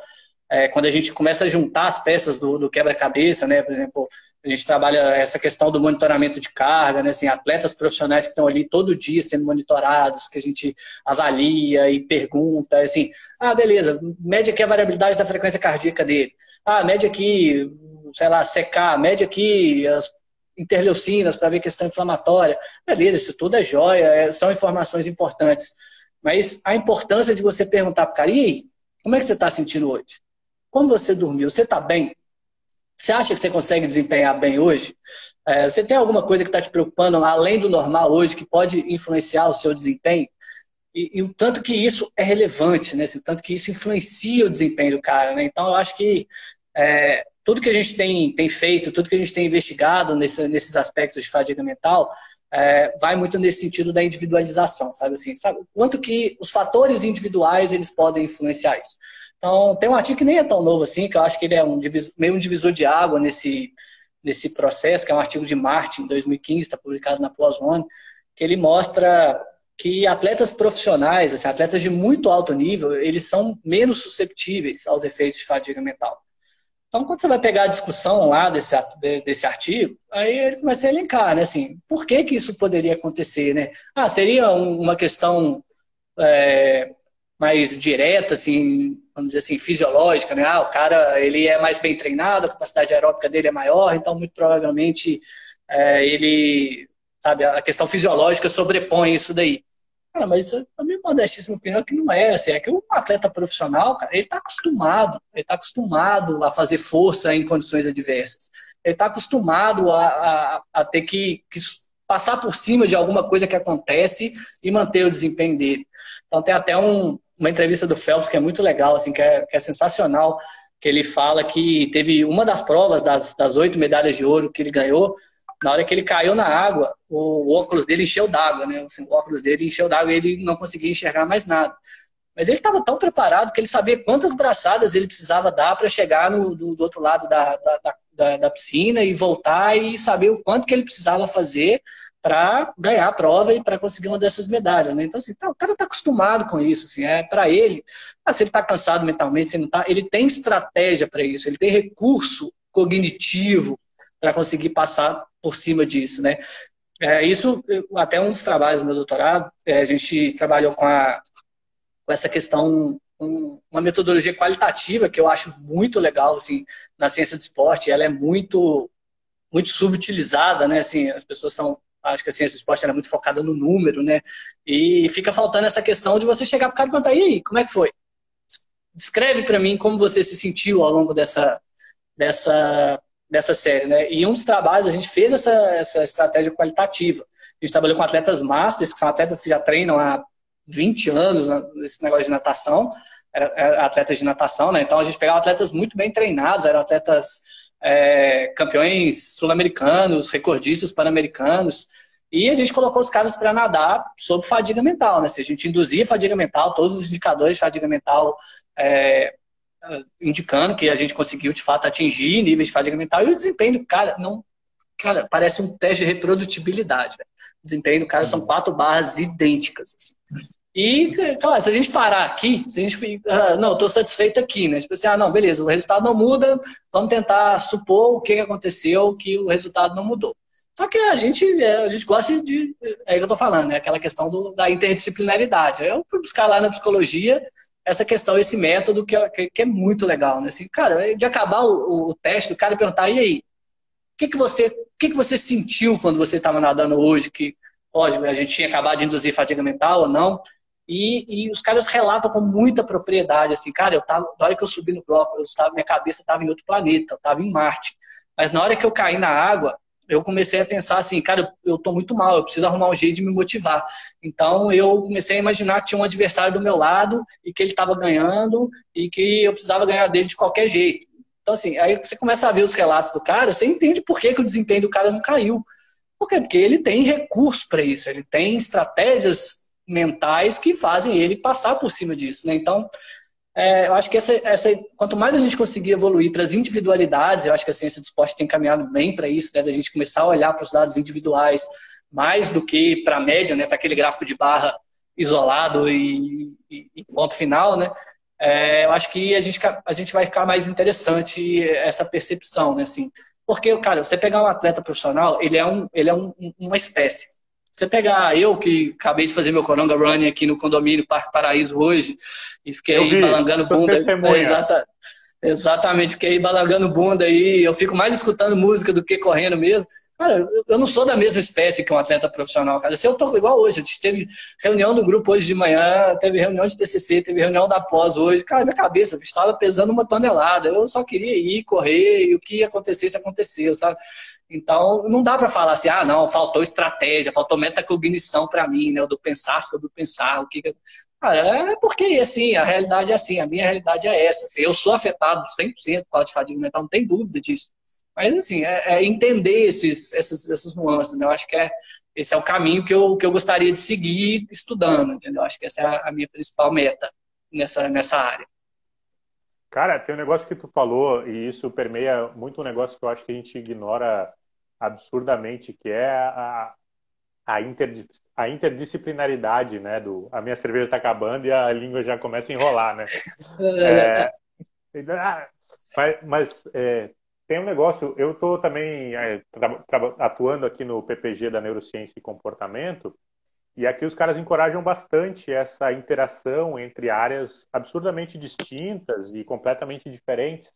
é, quando a gente começa a juntar as peças do, do quebra-cabeça, né? Por exemplo, a gente trabalha essa questão do monitoramento de carga, né? Assim, atletas profissionais que estão ali todo dia sendo monitorados, que a gente avalia e pergunta, assim, ah, beleza, mede aqui a variabilidade da frequência cardíaca dele. Ah, mede aqui, sei lá, secar, mede aqui as interleucinas para ver questão inflamatória. Beleza, isso tudo é joia, é, são informações importantes. Mas a importância de você perguntar para o cara, e aí, como é que você está sentindo hoje? Como você dormiu? Você está bem? Você acha que você consegue desempenhar bem hoje? É, você tem alguma coisa que está te preocupando além do normal hoje que pode influenciar o seu desempenho? E, e, o tanto que isso é relevante, né? O tanto que isso influencia o desempenho do cara, né? Então, eu acho que é, tudo que a gente tem, tem feito, tudo que a gente tem investigado nesse, nesses aspectos de fadiga mental, é, vai muito nesse sentido da individualização, sabe assim? Sabe? Quanto que os fatores individuais eles podem influenciar isso? Então, tem um artigo que nem é tão novo assim, que eu acho que ele é um divisor, meio um divisor de água nesse, nesse processo, que é um artigo de Martin, 2015, está publicado na PLOS ONE, que ele mostra que atletas profissionais, assim, atletas de muito alto nível, eles são menos susceptíveis aos efeitos de fadiga mental. Então, quando você vai pegar a discussão lá desse, desse artigo, aí ele começa a elencar, né, assim, por que que isso poderia acontecer, né? Ah, seria uma questão é, mais direta, assim, vamos dizer assim, fisiológica, né? Ah, o cara ele é mais bem treinado, a capacidade aeróbica dele é maior, então muito provavelmente é, ele, sabe, a questão fisiológica sobrepõe isso daí. Cara, mas a minha modestíssima opinião é que não é, assim, é que o atleta profissional, cara, ele está acostumado, ele está acostumado a fazer força em condições adversas. Ele está acostumado a, a, a ter que, que passar por cima de alguma coisa que acontece e manter o desempenho dele. Então tem até um, uma entrevista do Phelps que é muito legal, assim, que é, que é sensacional, que ele fala que teve uma das provas das, das oito medalhas de ouro que ele ganhou, na hora que ele caiu na água, o, óculos dele encheu d'água, né? Assim, o óculos dele encheu d'água e ele não conseguia enxergar mais nada. Mas ele estava tão preparado que ele sabia quantas braçadas ele precisava dar para chegar no, do, do, outro lado da, da, da, da, piscina e voltar e saber o quanto que ele precisava fazer para ganhar a prova e para conseguir uma dessas medalhas. Né? Então, assim, tá, o cara está acostumado com isso. Assim, é para ele, ah, se ele está cansado mentalmente, se ele não tá, ele tem estratégia para isso, ele tem recurso cognitivo para conseguir passar por cima disso. Né? É, isso, até um dos trabalhos do meu doutorado, é, a gente trabalhou com a com essa questão, um, uma metodologia qualitativa que eu acho muito legal, assim, na ciência do esporte. Ela é muito, muito subutilizada, né? Assim, as pessoas são acho que a ciência do esporte é muito focada no número, né? E fica faltando essa questão de você chegar para o cara e perguntar, e aí, como é que foi? Descreve para mim como você se sentiu ao longo dessa, dessa, dessa série, né? E um dos trabalhos, a gente fez essa, essa estratégia qualitativa. A gente trabalhou com atletas masters, que são atletas que já treinam há 20 anos nesse negócio de natação, era, era atletas de natação, né? Então a gente pegava atletas muito bem treinados, eram atletas é, campeões sul-americanos, recordistas pan-americanos, e a gente colocou os caras para nadar sob fadiga mental, né? Se a gente induzia fadiga mental, todos os indicadores de fadiga mental é, indicando que a gente conseguiu de fato atingir níveis de fadiga mental e o desempenho do cara não cara parece um teste de reprodutibilidade. O desempenho do cara são uhum. quatro barras idênticas. Assim. E, claro, se a gente parar aqui, se a gente uh, não, estou satisfeito aqui, né? Tipo assim, ah, não, beleza, o resultado não muda, vamos tentar supor o que aconteceu, que o resultado não mudou. Só que a gente, é, a gente gosta de. É o que eu estou falando, né? Aquela questão do, da interdisciplinaridade. Eu fui buscar lá na psicologia essa questão, esse método que é, que é muito legal, né? Assim, cara, de acabar o, o teste do cara perguntar, e aí? O que, que, você, o que, que você sentiu quando você estava nadando hoje? Que, lógico, a gente tinha acabado de induzir fadiga mental ou não? E, e, os caras relatam com muita propriedade, assim, cara, eu tava, na hora que eu subi no bloco, eu minha cabeça estava em outro planeta, eu estava em Marte. Mas na hora que eu caí na água, eu comecei a pensar assim, cara, eu tô muito mal, eu preciso arrumar um jeito de me motivar. Então eu comecei a imaginar que tinha um adversário do meu lado e que ele estava ganhando e que eu precisava ganhar dele de qualquer jeito. Então assim, aí você começa a ver os relatos do cara, você entende por que, que o desempenho do cara não caiu. Por quê? Porque ele tem recurso para isso, ele tem estratégias mentais que fazem ele passar por cima disso, né? Então, é, eu acho que essa, essa, quanto mais a gente conseguir evoluir para as individualidades, eu acho que a ciência do esporte tem caminhado bem para isso, né? Da gente começar a olhar para os dados individuais mais do que para a média, né? Para aquele gráfico de barra isolado e, e, e ponto final, né? É, eu acho que a gente, a gente vai ficar mais interessante essa percepção, né? Assim, porque, cara, você pegar um atleta profissional, ele é, um, ele é um, uma espécie. Você pegar eu, que acabei de fazer meu Coronga Running aqui no condomínio Parque Paraíso hoje, e fiquei aí balangando bunda. Exata, exatamente, fiquei balangando bunda aí. Eu fico mais escutando música do que correndo mesmo. Cara, eu não sou da mesma espécie que um atleta profissional, cara. Se eu tô igual hoje, a gente teve reunião no grupo hoje de manhã, teve reunião de TCC, teve reunião da pós hoje. Cara, minha cabeça estava pesando uma tonelada. Eu só queria ir, correr, e o que acontecesse, aconteceu, sabe? Então, não dá para falar assim, ah, não, faltou estratégia, faltou metacognição para mim, né? Do pensar sobre pensar, o que. Cara, é porque, assim, a realidade é assim, a minha realidade é essa. Assim, eu sou afetado 100% por causa de fadiga mental, não tem dúvida disso. Mas, assim, é, é entender esses, essas, essas nuances, né? Eu acho que é, esse é o caminho que eu, que eu gostaria de seguir estudando, entendeu? Eu acho que essa é a minha principal meta nessa, nessa área. Cara, tem um negócio que tu falou, e isso permeia muito um negócio que eu acho que a gente ignora absurdamente, que é a, a, interdis, a interdisciplinaridade, né? Do, a minha cerveja está acabando e a língua já começa a enrolar, né? é, mas, mas é, tem um negócio, eu estou também é, atuando aqui no PPG da Neurociência e Comportamento, e aqui os caras encorajam bastante essa interação entre áreas absurdamente distintas e completamente diferentes.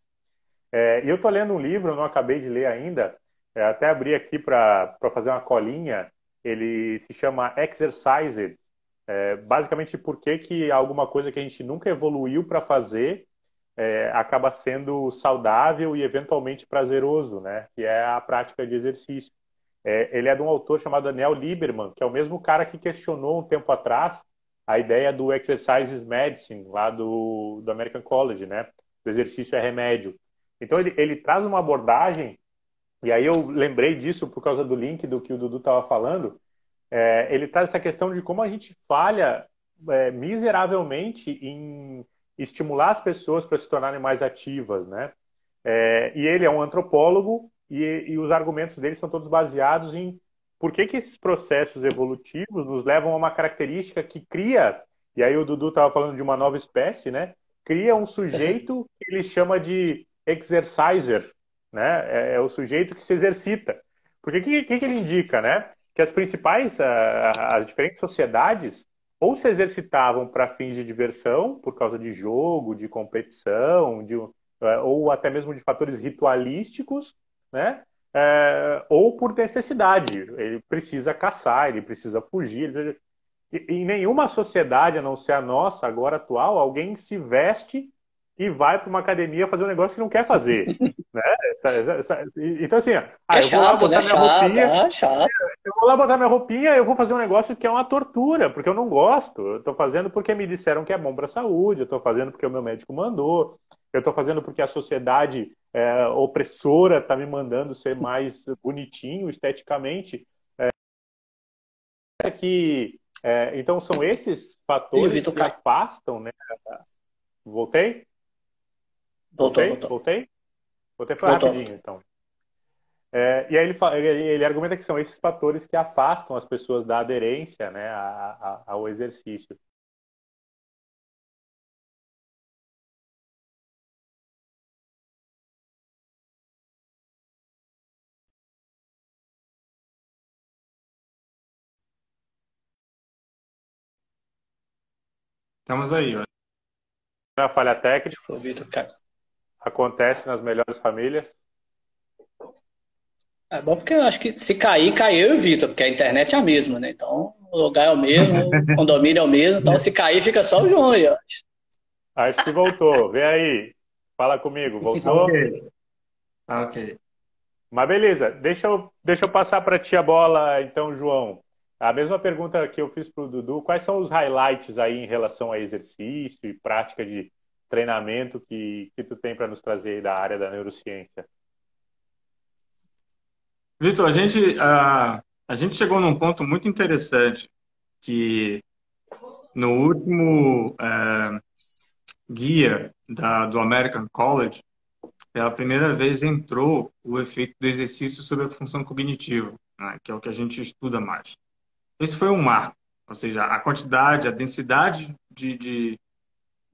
É, e eu estou lendo um livro, não acabei de ler ainda, é, até abri aqui para fazer uma colinha. Ele se chama Exercised. É, basicamente, por que, que alguma coisa que a gente nunca evoluiu para fazer é, acaba sendo saudável e eventualmente prazeroso, né? Que é a prática de exercício. É, ele é de um autor chamado Daniel Lieberman, que é o mesmo cara que questionou um tempo atrás a ideia do exercises medicine, lá do, do American College, né? O exercício é remédio. Então, ele, ele traz uma abordagem, e aí eu lembrei disso por causa do link do que o Dudu estava falando, é, ele traz essa questão de como a gente falha é, miseravelmente em estimular as pessoas para se tornarem mais ativas, né? É, e ele é um antropólogo e, e, os argumentos dele são todos baseados em por que, que esses processos evolutivos nos levam a uma característica que cria, e aí o Dudu estava falando de uma nova espécie, né? Cria um sujeito que ele chama de exerciser, né? É, é o sujeito que se exercita. Porque o que, que, que, ele indica, né? Que as principais, as diferentes sociedades, ou se exercitavam para fins de diversão, por causa de jogo, de competição, de, é, ou até mesmo de fatores ritualísticos, né? É, ou por necessidade. Ele precisa caçar, ele precisa fugir. Ele... Em nenhuma sociedade, a não ser a nossa, agora atual, alguém se veste e vai para uma academia fazer um negócio que não quer fazer. né? Então, assim, ah, é eu vou lá botar né? minha chato, roupinha. É chato. Eu vou lá botar minha roupinha eu vou fazer um negócio que é uma tortura, porque eu não gosto. Eu estou fazendo porque me disseram que é bom para a saúde, eu estou fazendo porque o meu médico mandou, eu estou fazendo porque a sociedade é, opressora está me mandando ser mais bonitinho esteticamente. É, que, é, então, são esses fatores que afastam, né? Voltei? Voltou, voltei? voltou. Voltei? Voltei foi voltou. rapidinho, então. É, e aí ele, ele, ele, argumenta que são esses fatores que afastam as pessoas da aderência né, a, a, ao exercício. Estamos aí, ó. A falha técnica. O Vitor, cara. Acontece nas melhores famílias. É bom porque eu acho que se cair, caiu eu e o Vitor, porque a internet é a mesma, né? Então, o lugar é o mesmo, o condomínio é o mesmo, então se cair, fica só o João aí, ó. Acho que voltou. Vem aí. Fala comigo. Voltou? Ok. Tá ok. Mas beleza, deixa eu, deixa eu passar para ti a bola, então, João. A mesma pergunta que eu fiz para o Dudu, quais são os highlights aí em relação a exercício e prática de treinamento que, que tu tem para nos trazer da área da neurociência? Vitor, a gente, a, a gente chegou num ponto muito interessante que no último é, guia da, do American College, pela primeira vez entrou o efeito do exercício sobre a função cognitiva, né, que é o que a gente estuda mais. Esse foi um marco, ou seja, a quantidade, a densidade de, de,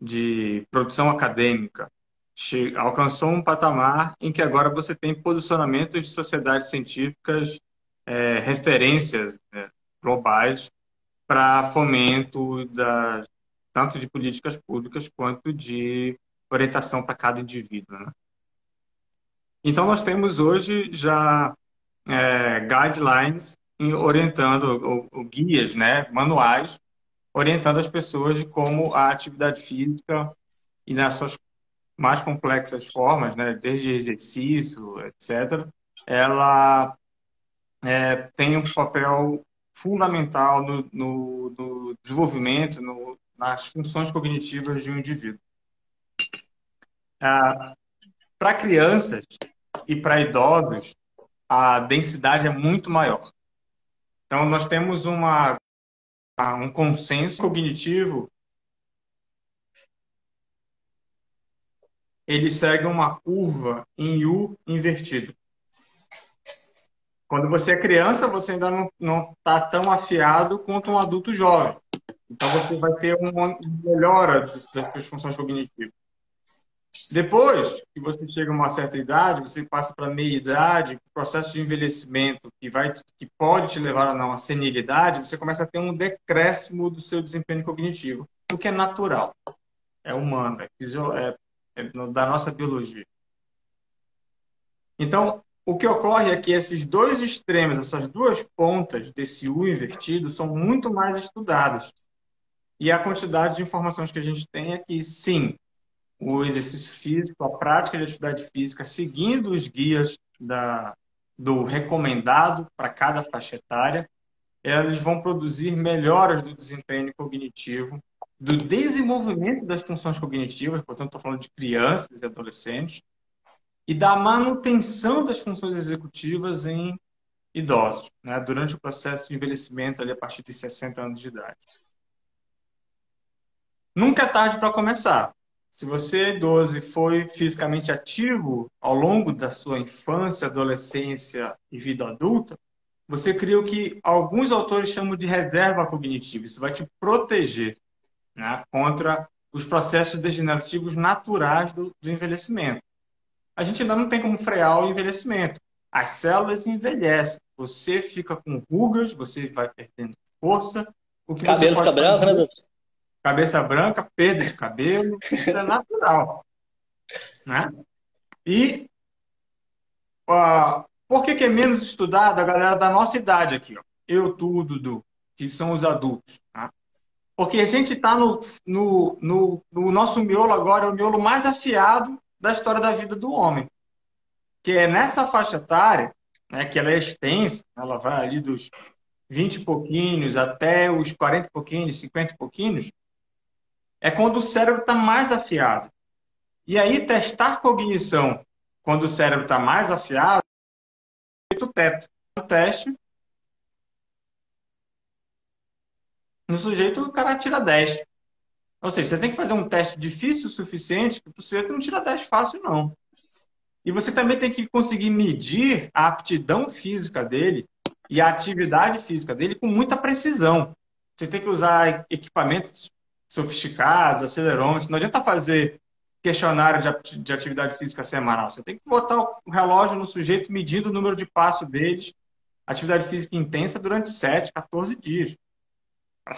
de produção acadêmica alcançou um patamar em que agora você tem posicionamentos de sociedades científicas, é, referências né, globais para fomento das, tanto de políticas públicas quanto de orientação para cada indivíduo. Né? Então, nós temos hoje já é, guidelines orientando, ou, ou guias, né, manuais, orientando as pessoas de como a atividade física e nas suas mais complexas formas, né, desde exercício, etc., ela é, tem um papel fundamental no, no, no desenvolvimento, no, nas funções cognitivas de um indivíduo. Ah, para crianças e para idosos, a densidade é muito maior. Então, nós temos uma, um consenso cognitivo ele segue uma curva em U invertido. Quando você é criança, você ainda não está tão afiado quanto um adulto jovem. Então, você vai ter uma melhora das suas funções cognitivas. Depois que você chega a uma certa idade, você passa para a meia-idade, processo de envelhecimento que, vai, que pode te levar a uma senilidade, você começa a ter um decréscimo do seu desempenho cognitivo, o que é natural, é humano, é, é da nossa biologia. Então, o que ocorre é que esses dois extremos, essas duas pontas desse U invertido, são muito mais estudadas. E a quantidade de informações que a gente tem é que, sim, o exercício físico, a prática de atividade física, seguindo os guias da, do recomendado para cada faixa etária, eles vão produzir melhoras do desempenho cognitivo do desenvolvimento das funções cognitivas, portanto, estou falando de crianças e adolescentes, e da manutenção das funções executivas em idosos, né, durante o processo de envelhecimento ali a partir de 60 anos de idade. nunca é tarde para começar. Se você, idoso, foi fisicamente ativo ao longo da sua infância, adolescência e vida adulta, você cria o que alguns autores chamam de reserva cognitiva. Isso vai te proteger né, contra os processos degenerativos naturais do, do envelhecimento. A gente ainda não tem como frear o envelhecimento. As células envelhecem. Você fica com rugas, você vai perdendo força. O que cabelo fica branco, né, Cabeça branca, perda de cabelo, isso é natural. Né? E por que, que, é menos estudado a galera da nossa idade aqui? Ó? Eu, tu, Dudu, que são os adultos. Tá? Porque a gente está no, no, no, no, nosso miolo agora, é o miolo mais afiado da história da vida do homem. Que é nessa faixa etária, né, que ela é extensa, ela vai ali dos 20 e pouquinhos até os 40 e pouquinhos, 50 e pouquinhos, é quando o cérebro está mais afiado. E aí, testar cognição quando o cérebro está mais afiado, o teto. O teste. No sujeito, o cara tira 10. Ou seja, você tem que fazer um teste difícil o suficiente que o sujeito não tira 10 fácil, não. E você também tem que conseguir medir a aptidão física dele e a atividade física dele com muita precisão. Você tem que usar equipamentos sofisticados, acelerômetros. Não adianta fazer questionário de atividade física semanal. Você tem que botar o relógio no sujeito medindo o número de passos deles, atividade física intensa durante 7, 14 dias. Para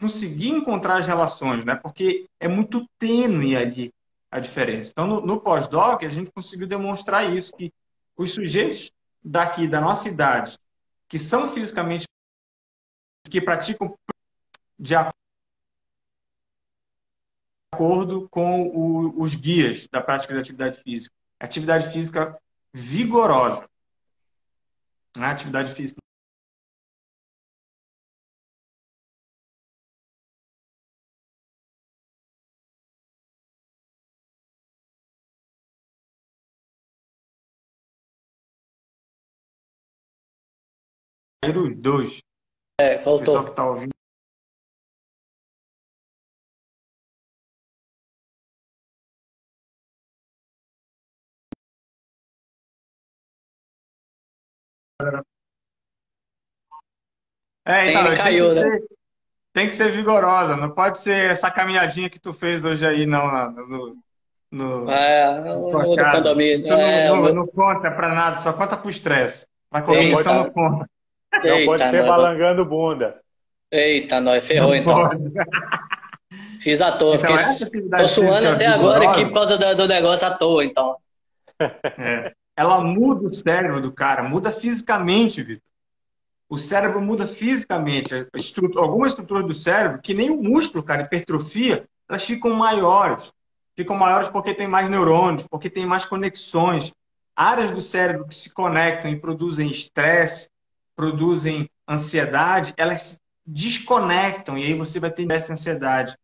conseguir encontrar as relações, né? Porque é muito tênue ali a diferença. Então, no, no pós-doc, a gente conseguiu demonstrar isso, que os sujeitos daqui, da nossa idade, que são fisicamente, que praticam de acordo com o, os guias da prática de atividade física. Atividade física vigorosa. Né? Atividade física. Dois. É, voltou. O pessoal que está ouvindo É, então, Ele caiu, tem, né? ser, tem que ser vigorosa, não pode ser essa caminhadinha que tu fez hoje aí, não, no, no, é, no, no condomínio. Não, é, não, não, conta pra nada, só conta pro estresse. Mas cognição não conta. Não pode ser balangando bunda. Eita, nós ferrou então. Fiz à toa, então, fiquei... tô suando até agora aqui por causa do, do negócio à toa, então. É ela muda o cérebro do cara, muda fisicamente, Vitor. O cérebro muda fisicamente. Estrutura, algumas estruturas do cérebro, que nem o músculo, cara, hipertrofia, elas ficam maiores. Ficam maiores porque tem mais neurônios, porque tem mais conexões. Áreas do cérebro que se conectam e produzem estresse, produzem ansiedade, elas se desconectam e aí você vai ter essa ansiedade.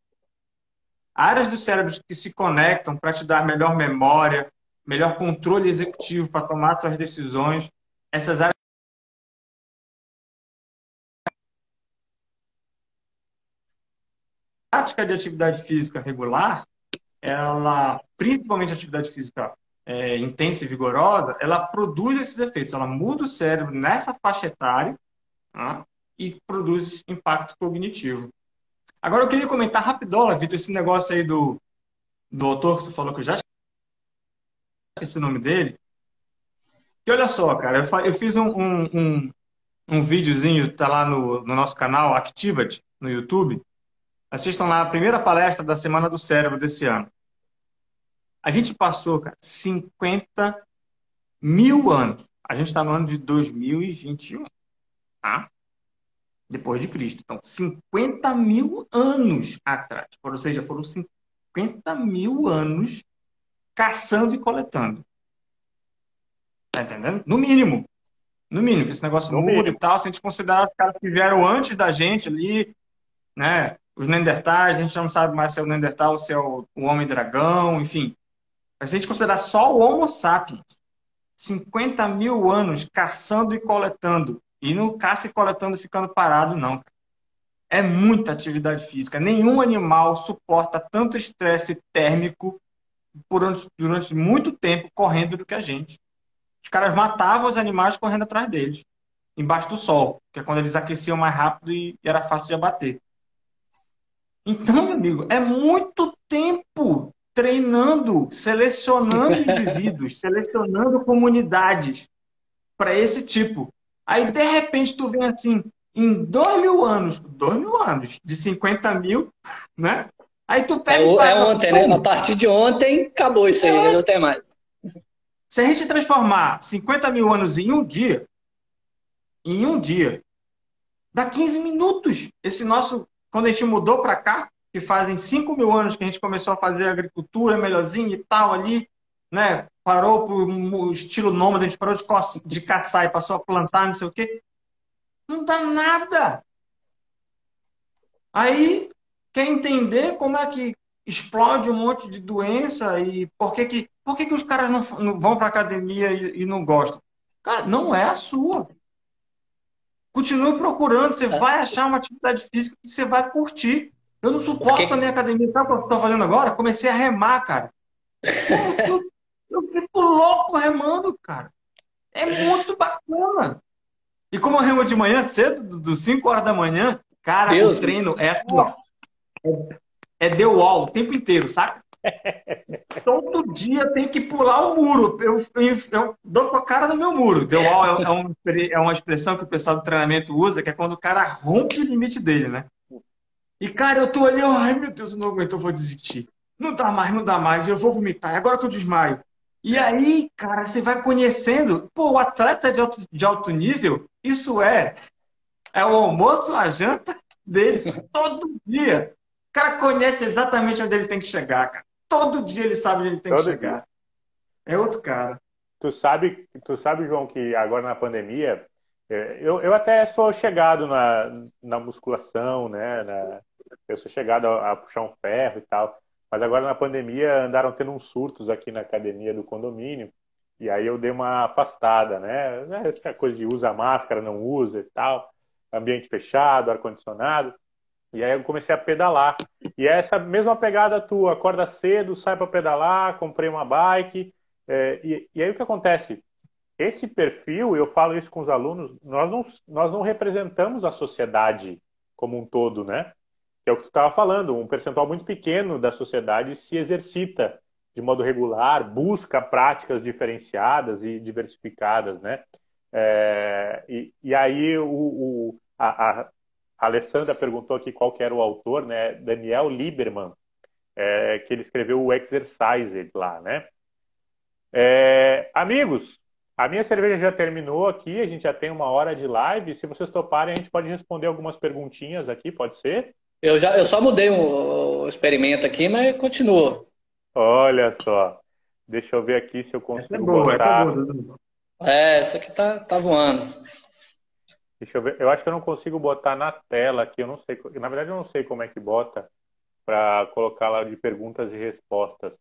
Áreas do cérebro que se conectam para te dar melhor memória, melhor controle executivo para tomar suas decisões. Essas áreas prática de atividade física regular, ela, principalmente atividade física é, intensa e vigorosa, ela produz esses efeitos. Ela muda o cérebro nessa faixa etária tá? e produz impacto cognitivo. Agora eu queria comentar rapidola, Vitor, esse negócio aí do, do autor que tu falou que eu já esse nome dele. E olha só, cara, eu, fiz um, um, um, um videozinho, tá lá no, no nosso canal Activate, no YouTube. Assistam lá a primeira palestra da Semana do Cérebro desse ano. A gente passou, cara, 50 mil anos. A gente está no ano de 2021, tá? Depois de Cristo. Então, 50 mil anos atrás. Ou seja, foram 50 mil anos caçando e coletando. Tá entendendo? No mínimo. No mínimo, que esse negócio no muda e tal, se a gente considerar os caras que vieram antes da gente ali, né? Os Neandertais, a gente não sabe mais se é o Neandertal ou se é o, o Homem-Dragão, enfim. Mas se a gente considerar só o Homo sapiens, 50 mil anos caçando e coletando. E não caça e coletando ficando parado, não. É muita atividade física. Nenhum animal suporta tanto estresse térmico durante, durante muito tempo correndo do que a gente. Os caras matavam os animais correndo atrás deles, embaixo do sol, que é quando eles aqueciam mais rápido e era fácil de abater. Então, meu amigo, é muito tempo treinando, selecionando indivíduos, selecionando comunidades para esse tipo. Aí, de repente, tu vem assim, em dois mil anos, dois mil anos, de 50 mil, né? Aí tu pega. É, é ontem, né? A partir de ontem, acabou isso aí, é. não tem mais. Se a gente transformar 50 mil anos em um dia, em um dia, dá 15 minutos. Esse nosso, quando a gente mudou para cá, que fazem 5 mil anos que a gente começou a fazer agricultura melhorzinha e tal ali, né? Parou pro estilo nômade, a gente parou de, de caçar e passou a plantar, não sei o quê. Não dá nada. Aí, quer entender como é que explode um monte de doença e por que, que, por que, que os caras não, não vão para academia e, e, não gostam? Cara, não é a sua. Continue procurando, você é. vai achar uma atividade física que você vai curtir. Eu não suporto porque... a minha academia. Sabe o que eu estou fazendo agora? Comecei a remar, cara. Eu, eu fico louco remando, cara. É muito bacana. E como eu remo de manhã cedo, dos 5 horas da manhã, cara, Deus o treino Deus. é é, é the wall o tempo inteiro, sabe? Todo dia tem que pular o muro. Eu, eu, eu, dou com a cara no meu muro. The wall é, é, um, é uma expressão que o pessoal do treinamento usa, que é quando o cara rompe o limite dele, né? E, cara, eu tô ali, ai meu Deus, eu não aguento, eu vou desistir. Não dá mais, não dá mais, eu vou vomitar. É agora que eu desmaio. E aí, cara, você vai conhecendo. Pô, o atleta de alto, de alto nível, isso é. É o almoço, a janta deles, todo dia. O cara conhece exatamente onde ele tem que chegar, cara. Todo dia ele sabe onde ele tem todo que chegar. Dia. É outro cara. Tu sabe, tu sabe, João, que agora na pandemia, é, eu, eu até sou chegado na, na musculação, né? Na, eu sou chegado a, a puxar um ferro e tal. Mas agora na pandemia andaram tendo uns surtos aqui na academia do condomínio. E aí eu dei uma afastada, né? Essa coisa de usa máscara, não usa e tal. Ambiente fechado, ar-condicionado. E aí eu comecei a pedalar. E é essa mesma pegada tua, acorda cedo, sai para pedalar, comprei uma bike. É, e, e aí o que acontece? Esse perfil, eu falo isso com os alunos, nós não, nós não representamos a sociedade como um todo, né? que é o que tu estava falando, um percentual muito pequeno da sociedade se exercita de modo regular, busca práticas diferenciadas e diversificadas, né? É, e, e, aí o, o a, a, Alessandra perguntou aqui qual era o autor, né? Daniel Lieberman, é, que ele escreveu o Exercise lá, né? É, amigos, a minha cerveja já terminou aqui, a gente já tem uma hora de live. Se vocês toparem, a gente pode responder algumas perguntinhas aqui, pode ser? Eu, já, eu só mudei o, o experimento aqui, mas continua. Olha só. Deixa eu ver aqui se eu consigo essa é boa, botar. É, essa aqui tá, tá voando. Deixa eu ver. Eu acho que eu não consigo botar na tela aqui. Eu não sei. Na verdade, eu não sei como é que bota para colocar lá de perguntas e respostas.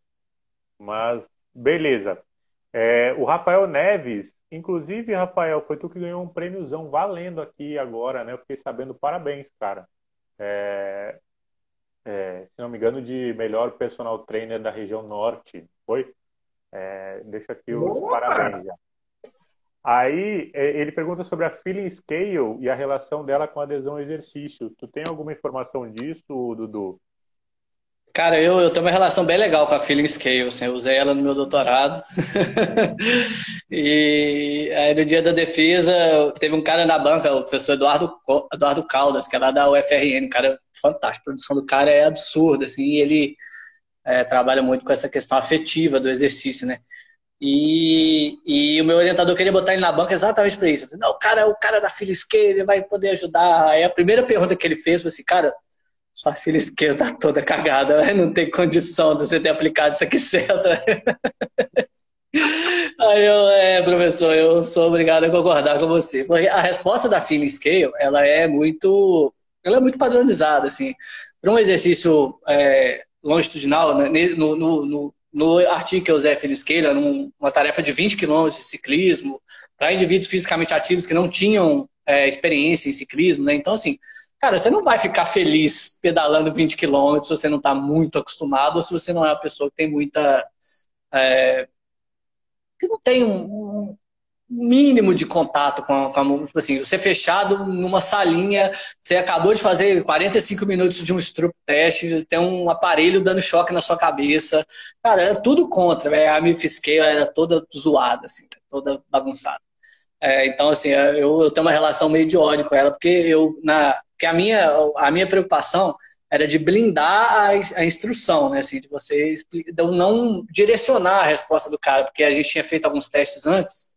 Mas beleza. É, o Rafael Neves, inclusive, Rafael, foi tu que ganhou um prêmiozão valendo aqui agora, né? Eu fiquei sabendo, parabéns, cara é, é, se não me engano, de melhor personal trainer da região norte. Foi? É, deixa aqui os Boa, parabéns já. Aí é, ele pergunta sobre a feeling scale e a relação dela com a adesão ao exercício. Tu tem alguma informação disso, Dudu? Cara, eu, eu tenho uma relação bem legal com a Feeling Scale, assim, eu usei ela no meu doutorado. e aí no dia da defesa, teve um cara na banca, o professor Eduardo, Eduardo Caldas, que é lá da UFRN, cara fantástico, a produção do cara é absurda, assim, e ele é, trabalha muito com essa questão afetiva do exercício, né? E, e o meu orientador queria botar ele na banca exatamente para isso. Falei, não, o cara, o cara da Feeling Scale, ele vai poder ajudar. Aí a primeira pergunta que ele fez foi assim, cara, sua filha esquerda tá toda cagada, não tem condição de você ter aplicado isso aqui certo. Aí eu, é, professor, eu sou obrigado a concordar com você. Porque a resposta da Feeling Scale, ela é muito, ela é muito padronizada, assim. Para um exercício é, longitudinal, né, no, no, no, no, artigo que eu usei a Feeling Scale, uma tarefa de 20 km de ciclismo, para indivíduos fisicamente ativos que não tinham é, experiência em ciclismo, né? Então, assim, cara, você não vai ficar feliz pedalando 20 quilômetros se você não está muito acostumado ou se você não é uma pessoa que tem muita. É, que não tem um, mínimo de contato com a, com a, tipo assim, você fechado numa salinha, você acabou de fazer 45 minutos de um stroop teste, tem um aparelho dando choque na sua cabeça. Cara, era tudo contra, véio. a minha fisqueira era toda zoada, assim, toda bagunçada. É, então, assim, eu, eu, tenho uma relação meio de ódio com ela, porque eu, na, porque a minha, a minha preocupação era de blindar a, a instrução, né, assim, de você, de eu não direcionar a resposta do cara, porque a gente tinha feito alguns testes antes,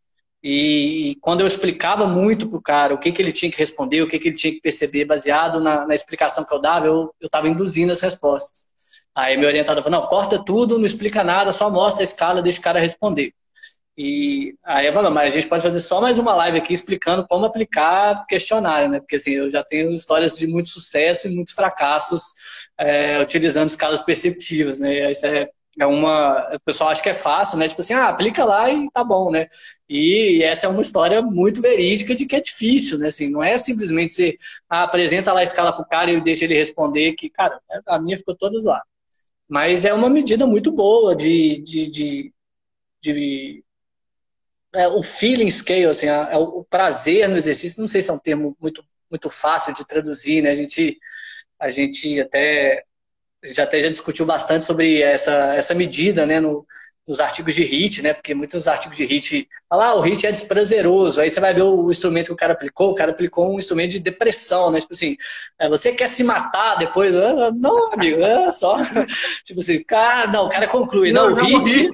e, quando eu explicava muito para o cara o que, que ele tinha que responder, o que, que ele tinha que perceber, baseado na, na explicação que eu dava, eu estava induzindo as respostas. Aí meu orientador falou, não, corta tudo, não explica nada, só mostra a escala, deixa o cara responder. E aí eu falei, mas a gente pode fazer só mais uma live aqui explicando como aplicar questionário, né? Porque assim, eu já tenho histórias de muito sucesso e muitos fracassos é, utilizando escalas perceptivas, né? Isso é é uma. O pessoal acha que é fácil, né? Tipo assim, ah, aplica lá e tá bom, né? E essa é uma história muito verídica de que é difícil, né? Assim, não é simplesmente você ah, apresenta lá a escala pro cara e deixa ele responder, que, cara, a minha ficou toda zoada. Mas é uma medida muito boa de. de, de, de é, o feeling scale, assim, é o prazer no exercício, não sei se é um termo muito, muito fácil de traduzir, né? A gente, a gente até já até já discutiu bastante sobre essa, essa medida, né, no, nos artigos de HIT, né, porque muitos artigos de HIT falam, ah, o HIT é desprazeroso, aí você vai ver o instrumento que o cara aplicou, o cara aplicou um instrumento de depressão, né, tipo assim, é, você quer se matar depois? Ah, não, amigo, é só, tipo assim, cara, não, o cara conclui, não, não o HIT,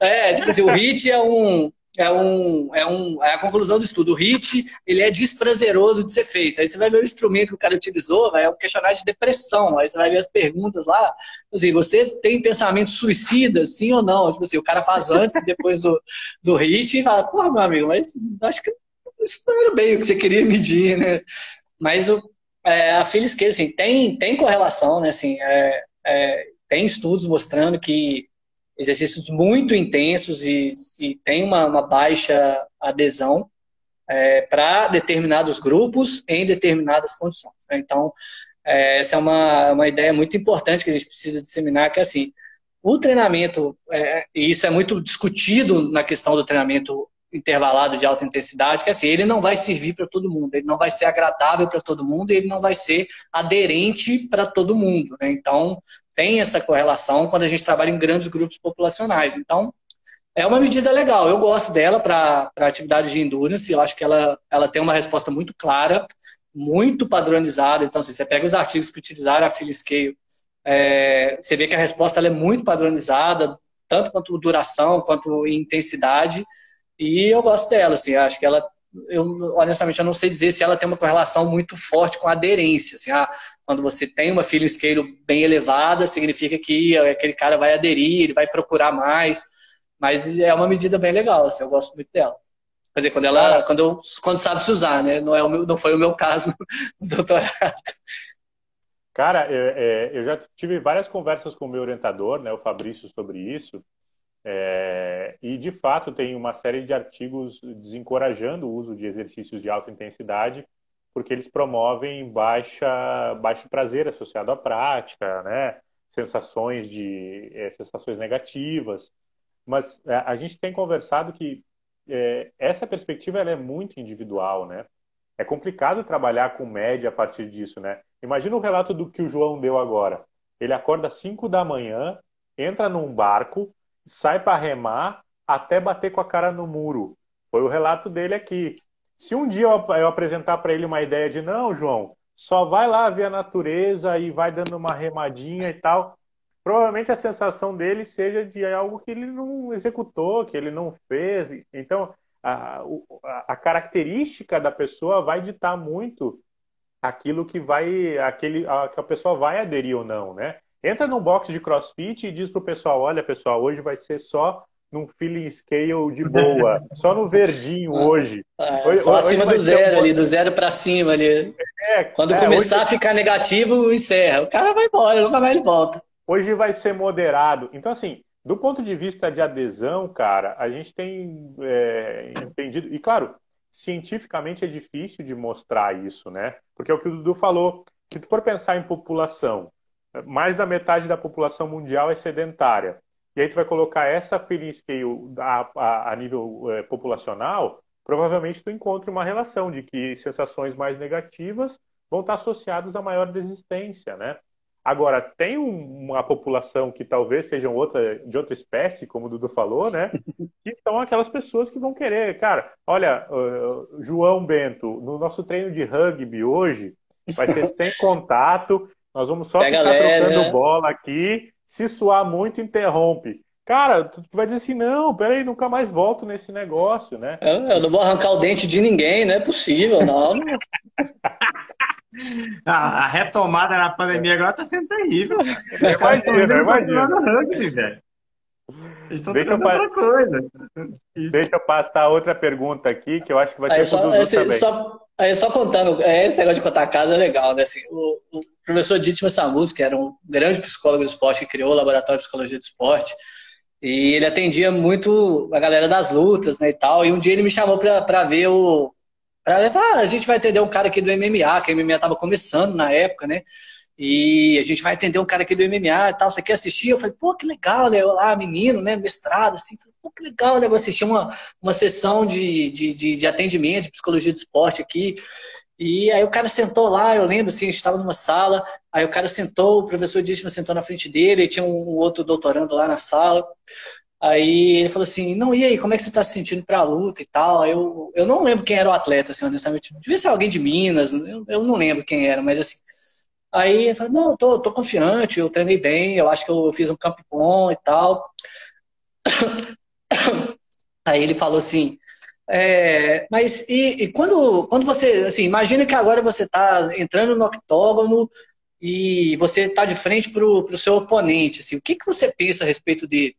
é, tipo assim, o HIT é um, é, um, é, um, é a conclusão do estudo. O HIT ele é desprazeroso de ser feito. Aí você vai ver o instrumento que o cara utilizou, é um questionário de depressão. Aí você vai ver as perguntas lá. Assim, você tem pensamento suicida, sim ou não? Tipo assim, o cara faz antes e depois do, do HIT e fala, pô, meu amigo, mas acho que isso não era bem o que você queria medir, né? Mas o, é, a Phyllis Case, assim, tem, tem correlação, né? Assim, é, é, tem estudos mostrando que exercícios muito intensos e, e tem uma, uma baixa adesão é, para determinados grupos em determinadas condições. Né? Então, é, essa é uma, uma ideia muito importante que a gente precisa disseminar, que é assim, o treinamento, é, e isso é muito discutido na questão do treinamento intervalado de alta intensidade, que é assim, ele não vai servir para todo mundo, ele não vai ser agradável para todo mundo, ele não vai ser aderente para todo mundo. Né? Então, tem essa correlação quando a gente trabalha em grandes grupos populacionais. Então, é uma medida legal. Eu gosto dela para atividade de endurance. Eu acho que ela, ela tem uma resposta muito clara, muito padronizada. Então, assim, você pega os artigos que utilizaram a Phil Scale, é, você vê que a resposta é muito padronizada, tanto quanto duração, quanto intensidade. E eu gosto dela, assim, acho que ela eu honestamente eu não sei dizer se ela tem uma correlação muito forte com a aderência. Assim, ah, quando você tem uma scale bem elevada, significa que aquele cara vai aderir, ele vai procurar mais. Mas é uma medida bem legal, assim, eu gosto muito dela. Quer dizer, quando ela, quando, eu, quando sabe se usar, né? Não, é o meu, não foi o meu caso no doutorado. Cara, eu, é, eu já tive várias conversas com o meu orientador, né, o Fabrício, sobre isso. É, e, de fato, tem uma série de artigos desencorajando o uso de exercícios de alta intensidade, porque eles promovem baixa, baixo prazer associado à prática, né? sensações, de, é, sensações negativas. Mas é, a gente tem conversado que é, essa perspectiva é muito individual, né? É complicado trabalhar com média a partir disso, né? Imagina o relato do que o João deu agora. Ele acorda às 5 da manhã, entra num barco, sai para remar até bater com a cara no muro. Foi o relato dele aqui. Se um dia eu, apresentar para ele uma ideia de não, João, só vai lá ver a natureza e vai dando uma remadinha e tal, provavelmente a sensação dele seja de algo que ele não executou, que ele não fez. Então, a, a característica da pessoa vai ditar muito aquilo que vai, aquele, a, que a pessoa vai aderir ou não, né? Entra num box de crossfit e diz pro pessoal: olha, pessoal, hoje vai ser só num feeling scale de boa, só no verdinho hoje. É, hoje só acima do zero um... ali, do zero para cima ali. É, Quando é, começar hoje... a ficar negativo, encerra. O cara vai embora, nunca mais ele volta. Hoje vai ser moderado. Então, assim, do ponto de vista de adesão, cara, a gente tem é, entendido. E claro, cientificamente é difícil de mostrar isso, né? Porque é o que o Dudu falou. Se tu for pensar em população, mais da metade da população mundial é sedentária. E aí tu vai colocar essa free scale a, a, a nível é, populacional, provavelmente tu encontra uma relação de que sensações mais negativas vão estar associadas a maior desistência, né? Agora, tem uma população que talvez sejam outra, de outra espécie, como o Dudu falou, né? Que são aquelas pessoas que vão querer. Cara, olha, uh, João Bento, no nosso treino de rugby hoje, vai ser sem contato, nós vamos só Pega ficar trocando né? bola aqui. Se suar muito, interrompe. Cara, tu vai dizer assim, não, peraí, nunca mais volto nesse negócio, né? Eu, eu não vou arrancar o dente de ninguém, não é possível, não. Ah, a retomada na pandemia agora tá sendo terrível. Imagina, imagina. Rugby, velho. Eles estão Deixa outra coisa. Isso. Deixa eu passar outra pergunta aqui, que eu acho que vai ter aí, só, esse, também. Só, aí só contando, é, esse negócio de contar casa é legal, né? Assim, o, o professor Dietmar Samut, que era um grande psicólogo do esporte, que criou o Laboratório de Psicologia do Esporte, e ele atendia muito a galera das lutas, né, e tal. E um dia ele me chamou para ver o, ah, a gente vai atender um cara aqui do MMA, que o MMA estava começando na época, né? E a gente vai atender um cara aqui do MMA e tal. Você quer assistir? Eu falei, pô, que legal, né? Eu lá, menino, né? Mestrado, assim. Pô, que legal, né? Vou assistir uma, uma sessão de, de, de, de atendimento, de psicologia de esporte aqui. E aí o cara sentou lá, eu lembro assim, a gente estava numa sala, aí o cara sentou, o professor Dístima sentou na frente dele, e tinha um outro doutorando lá na sala. Aí ele falou assim, não, e aí, como é que você está se sentindo para a luta e tal? Eu, eu não lembro quem era o atleta, assim, honestamente. Devia ser alguém de Minas, eu, eu não lembro quem era, mas assim. Aí ele falou, não, eu tô, tô confiante, eu treinei bem, eu acho que eu fiz um campo bom e tal. Aí ele falou assim, é, mas e, e, quando, quando você, assim, imagina que agora você está entrando no octógono e você está de frente para o seu oponente, assim, o que, que você pensa a respeito dele?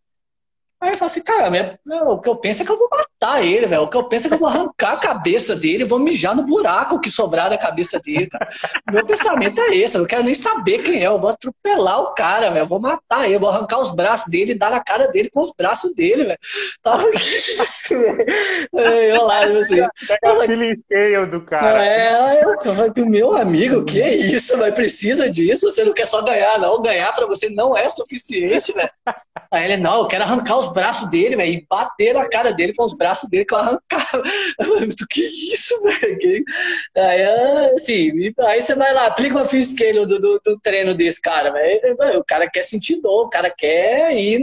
Aí eu falo assim, cara, o que eu penso é que eu vou matar ele, velho. O que eu penso é que eu vou arrancar a cabeça dele e vou mijar no buraco que sobrar da cabeça dele, cara. Meu pensamento é esse, eu não quero nem saber quem é. Eu vou atropelar o cara, velho. Eu vou matar ele, eu vou arrancar os braços dele e dar na cara dele com os braços dele, velho. Tava isso, Eu lá, eu assim. Filincheia do cara. É, eu falei, meu amigo, que é isso, velho? Precisa disso? Você não quer só ganhar, não. Ganhar pra você não é suficiente, velho. Aí ele, não, eu quero arrancar os braços dele, velho, e bater na cara dele com os braços dele que eu arrancava. Eu que isso, velho? Aí, assim, aí você vai lá, aplica uma fisqueira do, do, do, treino desse cara, velho. O cara quer sentir dor, o cara quer ir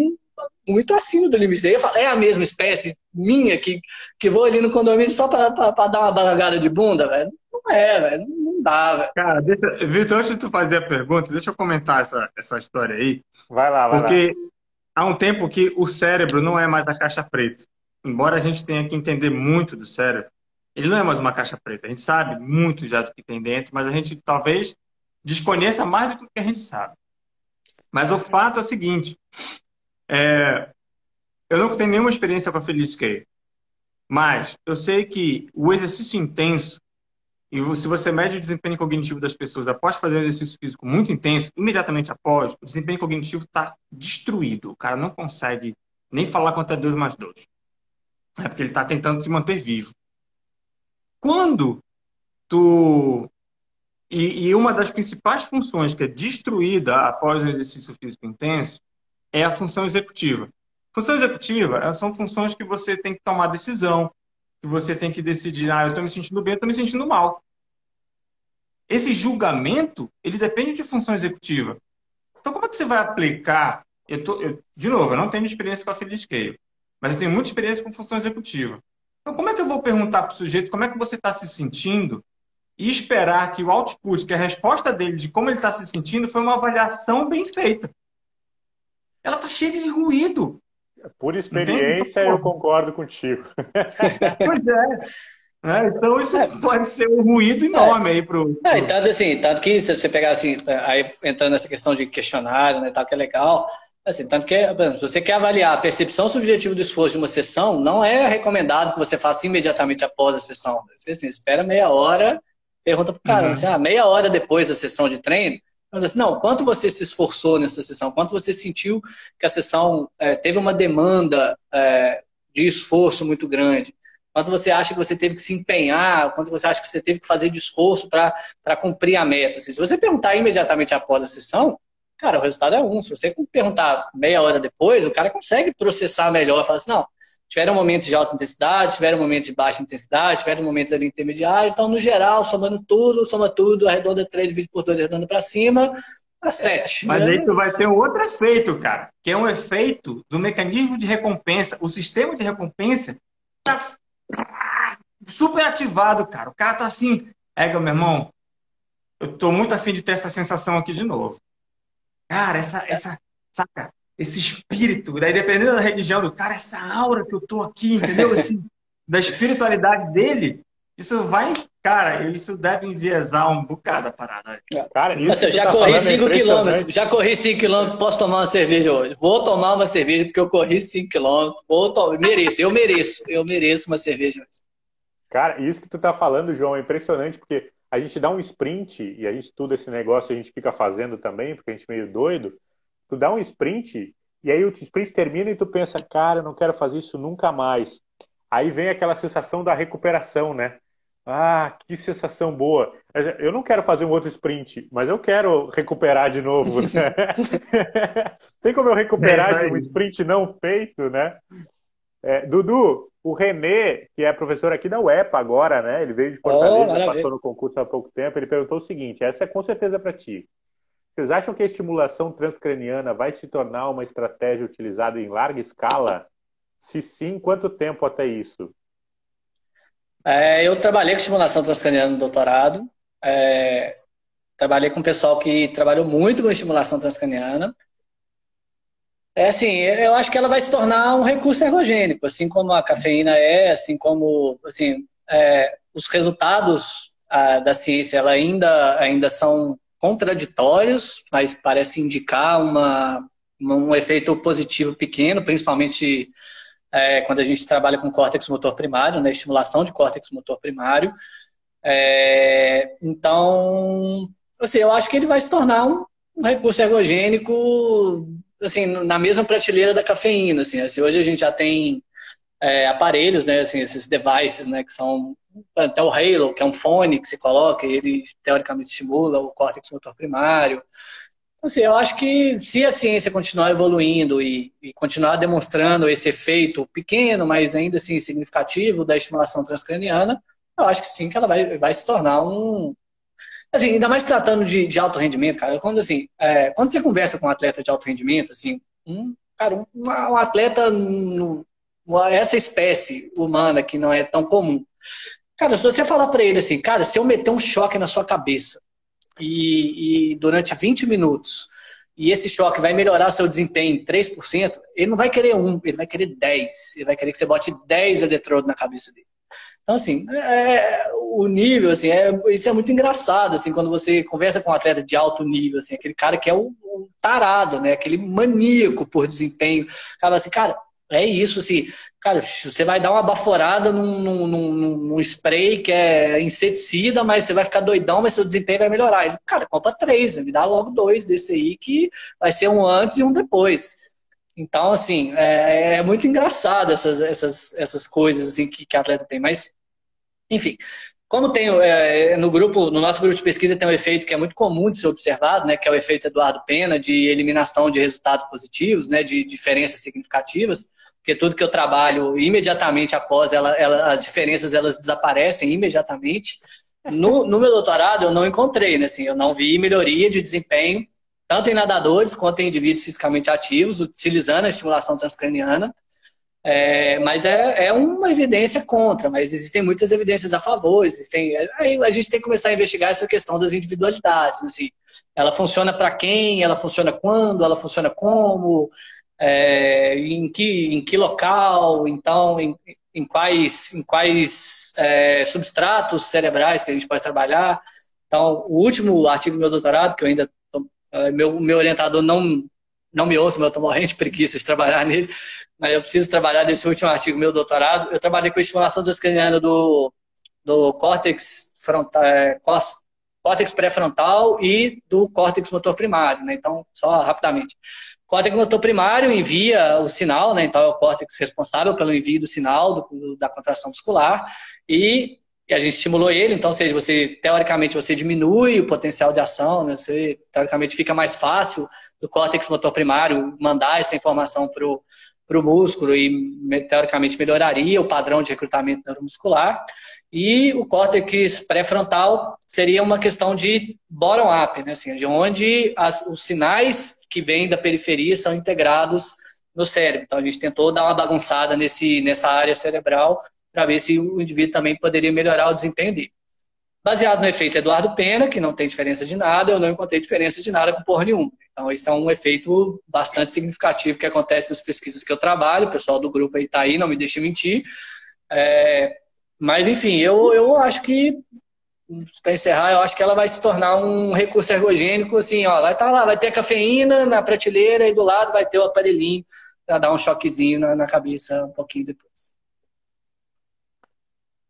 muito acima do limite. Daí eu falo, é a mesma espécie minha que, que vou ali no condomínio só pra dar uma balangada de bunda, velho. Não é, velho. Não dá, velho. Cara, deixa, Vitor, antes de tu fazer a pergunta, deixa eu comentar essa, essa história aí. Vai lá, vai porque... lá há um tempo que o cérebro não é mais a caixa preta. Embora a gente tenha que entender muito do cérebro, ele não é mais uma caixa preta. A gente sabe muito já do que tem dentro, mas a gente talvez desconheça mais do que a gente sabe. Mas o fato é o seguinte: é, eu não tenho nenhuma experiência com a Feliz Scale, mas eu sei que o exercício intenso e se você mede o desempenho cognitivo das pessoas após fazer um exercício físico muito intenso, imediatamente após, o desempenho cognitivo está destruído. O cara não consegue nem falar quanto é 2 mais 2. É porque ele está tentando se manter vivo. Quando tu. E, e, uma das principais funções que é destruída após um exercício físico intenso é a função executiva. Função executiva são funções que você tem que tomar decisão, que você tem que decidir, ah, eu estou me sentindo bem, eu estou me sentindo mal. Esse julgamento, ele depende de função executiva. Então, como é que você vai aplicar? Eu tô, eu, de novo, eu não tenho experiência com a Philly Scale, mas eu tenho muita experiência com função executiva. Então, como é que eu vou perguntar para o sujeito como é que você está se sentindo e esperar que o output, que a resposta dele de como ele está se sentindo, foi uma avaliação bem feita? Ela está cheia de ruído. Por experiência, eu concordo contigo. pois é. é. Então isso é. pode ser um ruído enorme é. aí pro. É, tanto assim, tanto que se você pegar assim, aí entrando nessa questão de questionário, né, tal, que é legal. Assim, tanto que, se você quer avaliar a percepção subjetiva do esforço de uma sessão, não é recomendado que você faça imediatamente após a sessão. Você assim, espera meia hora, pergunta pro cara, uhum. assim, ah, meia hora depois da sessão de treino, assim, não, quanto você se esforçou nessa sessão? Quanto você sentiu que a sessão é, teve uma demanda é, de esforço muito grande? quanto você acha que você teve que se empenhar, quanto você acha que você teve que fazer de esforço para cumprir a meta. Assim, se você perguntar imediatamente após a sessão, cara, o resultado é um. Se você perguntar meia hora depois, o cara consegue processar melhor falar assim, não, tiveram momentos de alta intensidade, tiveram momentos de baixa intensidade, tiveram momentos ali intermediários, então, no geral, somando tudo, soma tudo, arredonda 3, divide por 2, arredonda para cima, a 7. Mas né? aí tu vai ter um outro efeito, cara, que é um efeito do mecanismo de recompensa. O sistema de recompensa tá super ativado, cara. O cara tá assim, ega, meu irmão, eu tô muito afim de ter essa sensação aqui de novo. Cara, essa, essa, saca? Esse espírito, daí dependendo da religião do cara, essa aura que eu tô aqui, entendeu? Assim, da espiritualidade dele, isso vai, cara, isso deve enviesar um bocado a parada. Cara, isso assim, já tá corri 5 km, já corri 5 km, posso tomar uma cerveja hoje. Vou tomar uma cerveja porque eu corri 5 km, vou tomar, mereço, eu mereço, eu mereço uma cerveja hoje. Cara, isso que tu tá falando, João, é impressionante, porque a gente dá um sprint e a gente estuda esse negócio, a gente fica fazendo também, porque a gente é meio doido. Tu dá um sprint e aí o sprint termina e tu pensa, cara, eu não quero fazer isso nunca mais. Aí vem aquela sensação da recuperação, né? Ah, que sensação boa. Eu não quero fazer um outro sprint, mas eu quero recuperar de novo. Né? Tem como eu recuperar é de um sprint não feito, né? É, Dudu, o Renê, que é professor aqui da UEPA agora, né? Ele veio de Fortaleza, oh, passou no concurso há pouco tempo. Ele perguntou o seguinte: essa é com certeza para ti. Vocês acham que a estimulação transcraniana vai se tornar uma estratégia utilizada em larga escala? Se sim, quanto tempo até isso? É, eu trabalhei com estimulação transcraniana no doutorado. É, trabalhei com um pessoal que trabalhou muito com estimulação transcraniana. É assim, eu acho que ela vai se tornar um recurso ergogênico, assim como a cafeína é, assim como assim, é, os resultados a, da ciência ela ainda, ainda são contraditórios, mas parece indicar uma, um efeito positivo pequeno, principalmente é, quando a gente trabalha com córtex motor primário, né, estimulação de córtex motor primário. É, então, assim, eu acho que ele vai se tornar um, um recurso ergogênico assim, na mesma prateleira da cafeína, assim, assim hoje a gente já tem é, aparelhos, né, assim, esses devices, né, que são até o Halo, que é um fone que você coloca e ele teoricamente estimula o córtex motor primário. Então, assim, eu acho que se a ciência continuar evoluindo e, e, continuar demonstrando esse efeito pequeno, mas ainda assim significativo da estimulação transcraniana, eu acho que sim, que ela vai, vai se tornar um, Assim, ainda mais tratando de, de alto rendimento, cara, quando assim, é, quando você conversa com um atleta de alto rendimento, assim, um, cara, um, um atleta, no, essa espécie humana que não é tão comum, cara, se você falar para ele assim, cara, se eu meter um choque na sua cabeça e, e durante 20 minutos, e esse choque vai melhorar seu desempenho em 3%, ele não vai querer um, ele vai querer 10. Ele vai querer que você bote 10 eletrodos na cabeça dele. Então, assim, é, o nível, assim, é, isso é muito engraçado, assim, quando você conversa com um atleta de alto nível, assim, aquele cara que é o, o tarado, né, aquele maníaco por desempenho, cara, assim, cara, é isso, assim, cara, você vai dar uma baforada num, num, num, num, spray que é inseticida, mas você vai ficar doidão, mas seu desempenho vai melhorar. Ele, cara, compra três, me dá logo dois desse aí que vai ser um antes e um depois. Então, assim, é, é muito engraçado essas, essas, essas coisas assim, que, que atleta tem. Mas, enfim, como tem é, no grupo, no nosso grupo de pesquisa tem um efeito que é muito comum de ser observado, né, que é o efeito Eduardo Pena de eliminação de resultados positivos, né, de diferenças significativas, porque tudo que eu trabalho imediatamente após ela, ela as diferenças elas desaparecem imediatamente. No, no meu doutorado eu não encontrei, né, assim, eu não vi melhoria de desempenho tanto em nadadores quanto em indivíduos fisicamente ativos, utilizando a estimulação transcraniana. É, mas é, é, uma evidência contra, mas existem muitas evidências a favor. Existem, aí a gente tem que começar a investigar essa questão das individualidades. Assim, ela funciona para quem? Ela funciona quando? Ela funciona como? É, em, que, em que local? Então, em, em quais, em quais é, substratos cerebrais que a gente pode trabalhar? Então, o último artigo do meu doutorado, que eu ainda meu, meu orientador não, não me ouça, mas eu estou morrendo de preguiça de trabalhar nele. Mas eu preciso trabalhar nesse último artigo, meu doutorado. Eu trabalhei com estimulação transcraniana do, do córtex frontal, é, córtex pré-frontal e do córtex motor primário, né? Então, só rapidamente. córtex motor primário envia o sinal, né? Então é o córtex responsável pelo envio do sinal do, da contração muscular e, e, a gente estimulou ele. Então, ou seja, você teoricamente você diminui o potencial de ação, né? Você teoricamente fica mais fácil do córtex motor primário mandar essa informação para o músculo e, teoricamente, melhoraria o padrão de recrutamento neuromuscular. E o córtex pré-frontal seria uma questão de bottom-up, né? assim, de onde as, os sinais que vêm da periferia são integrados no cérebro. Então, a gente tentou dar uma bagunçada nesse, nessa área cerebral para ver se o indivíduo também poderia melhorar o desempenho dele. Baseado no efeito Eduardo Pena, que não tem diferença de nada, eu não encontrei diferença de nada com porra nenhuma. Então, esse é um efeito bastante significativo que acontece nas pesquisas que eu trabalho. O pessoal do grupo aí está aí, não me deixe mentir. É, mas, enfim, eu, eu acho que, para encerrar, eu acho que ela vai se tornar um recurso ergogênico, assim, ó, vai estar tá lá, vai ter a cafeína na prateleira e do lado vai ter o aparelhinho para dar um choquezinho na, na cabeça um pouquinho depois.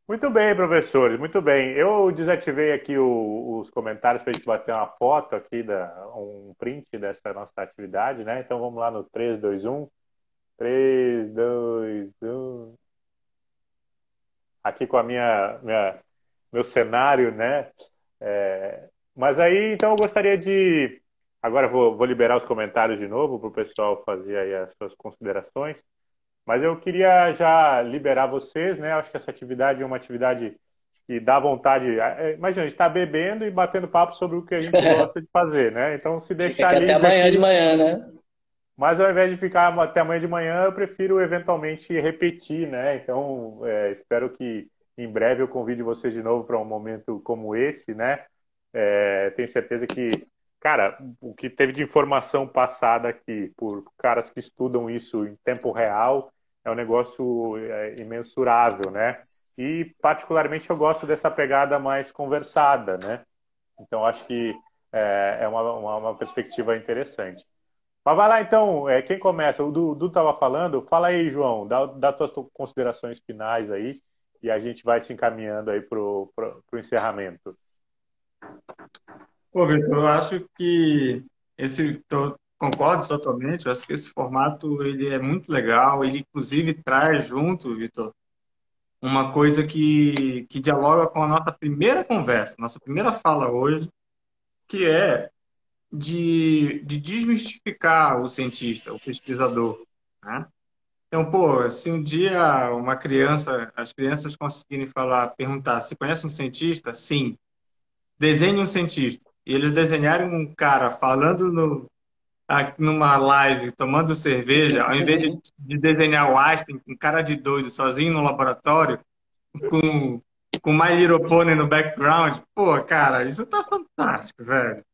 Muito bem, professores, muito bem. Eu desativei aqui o, os comentários para a gente bater uma foto aqui, da, um print dessa nossa atividade, né? Então vamos lá no 3, 2, 1. 3, 2, 1. Aqui com a minha, minha meu cenário, né? É, mas aí, então eu gostaria de. Agora vou, vou liberar os comentários de novo para o pessoal fazer aí as suas considerações. Mas eu queria já liberar vocês, né? Acho que essa atividade é uma atividade que dá vontade. É, imagina, a gente está bebendo e batendo papo sobre o que a gente gosta de fazer, né? Então, se deixar. Fica até amanhã de manhã, né? Mas ao invés de ficar até amanhã de manhã, eu prefiro eventualmente repetir, né? Então, é, espero que em breve eu convide vocês de novo para um momento como esse, né? É, tenho certeza que, cara, o que teve de informação passada aqui por caras que estudam isso em tempo real é um negócio é, imensurável, né? E particularmente eu gosto dessa pegada mais conversada, né? Então acho que é, é uma, uma, uma, perspectiva interessante. Mas vai lá então, é, quem começa? O Dudu estava falando, fala aí, João, dá, dá tuas considerações finais aí e a gente vai se encaminhando aí para o encerramento. Pô, Vitor, eu acho que esse Concordo totalmente. Eu acho que esse formato ele é muito legal. Ele inclusive traz junto, Vitor, uma coisa que, que dialoga com a nossa primeira conversa, nossa primeira fala hoje, que é de, de desmistificar o cientista, o pesquisador. Né? Então, pô, se um dia uma criança, as crianças conseguirem falar, perguntar, se conhece um cientista? Sim. Desenhe um cientista. E eles desenharem um cara falando no, numa live tomando cerveja, ao invés de, de desenhar o Einstein com cara de doido sozinho no laboratório, com, com My Little Pony no background, pô, cara, isso tá fantástico, velho.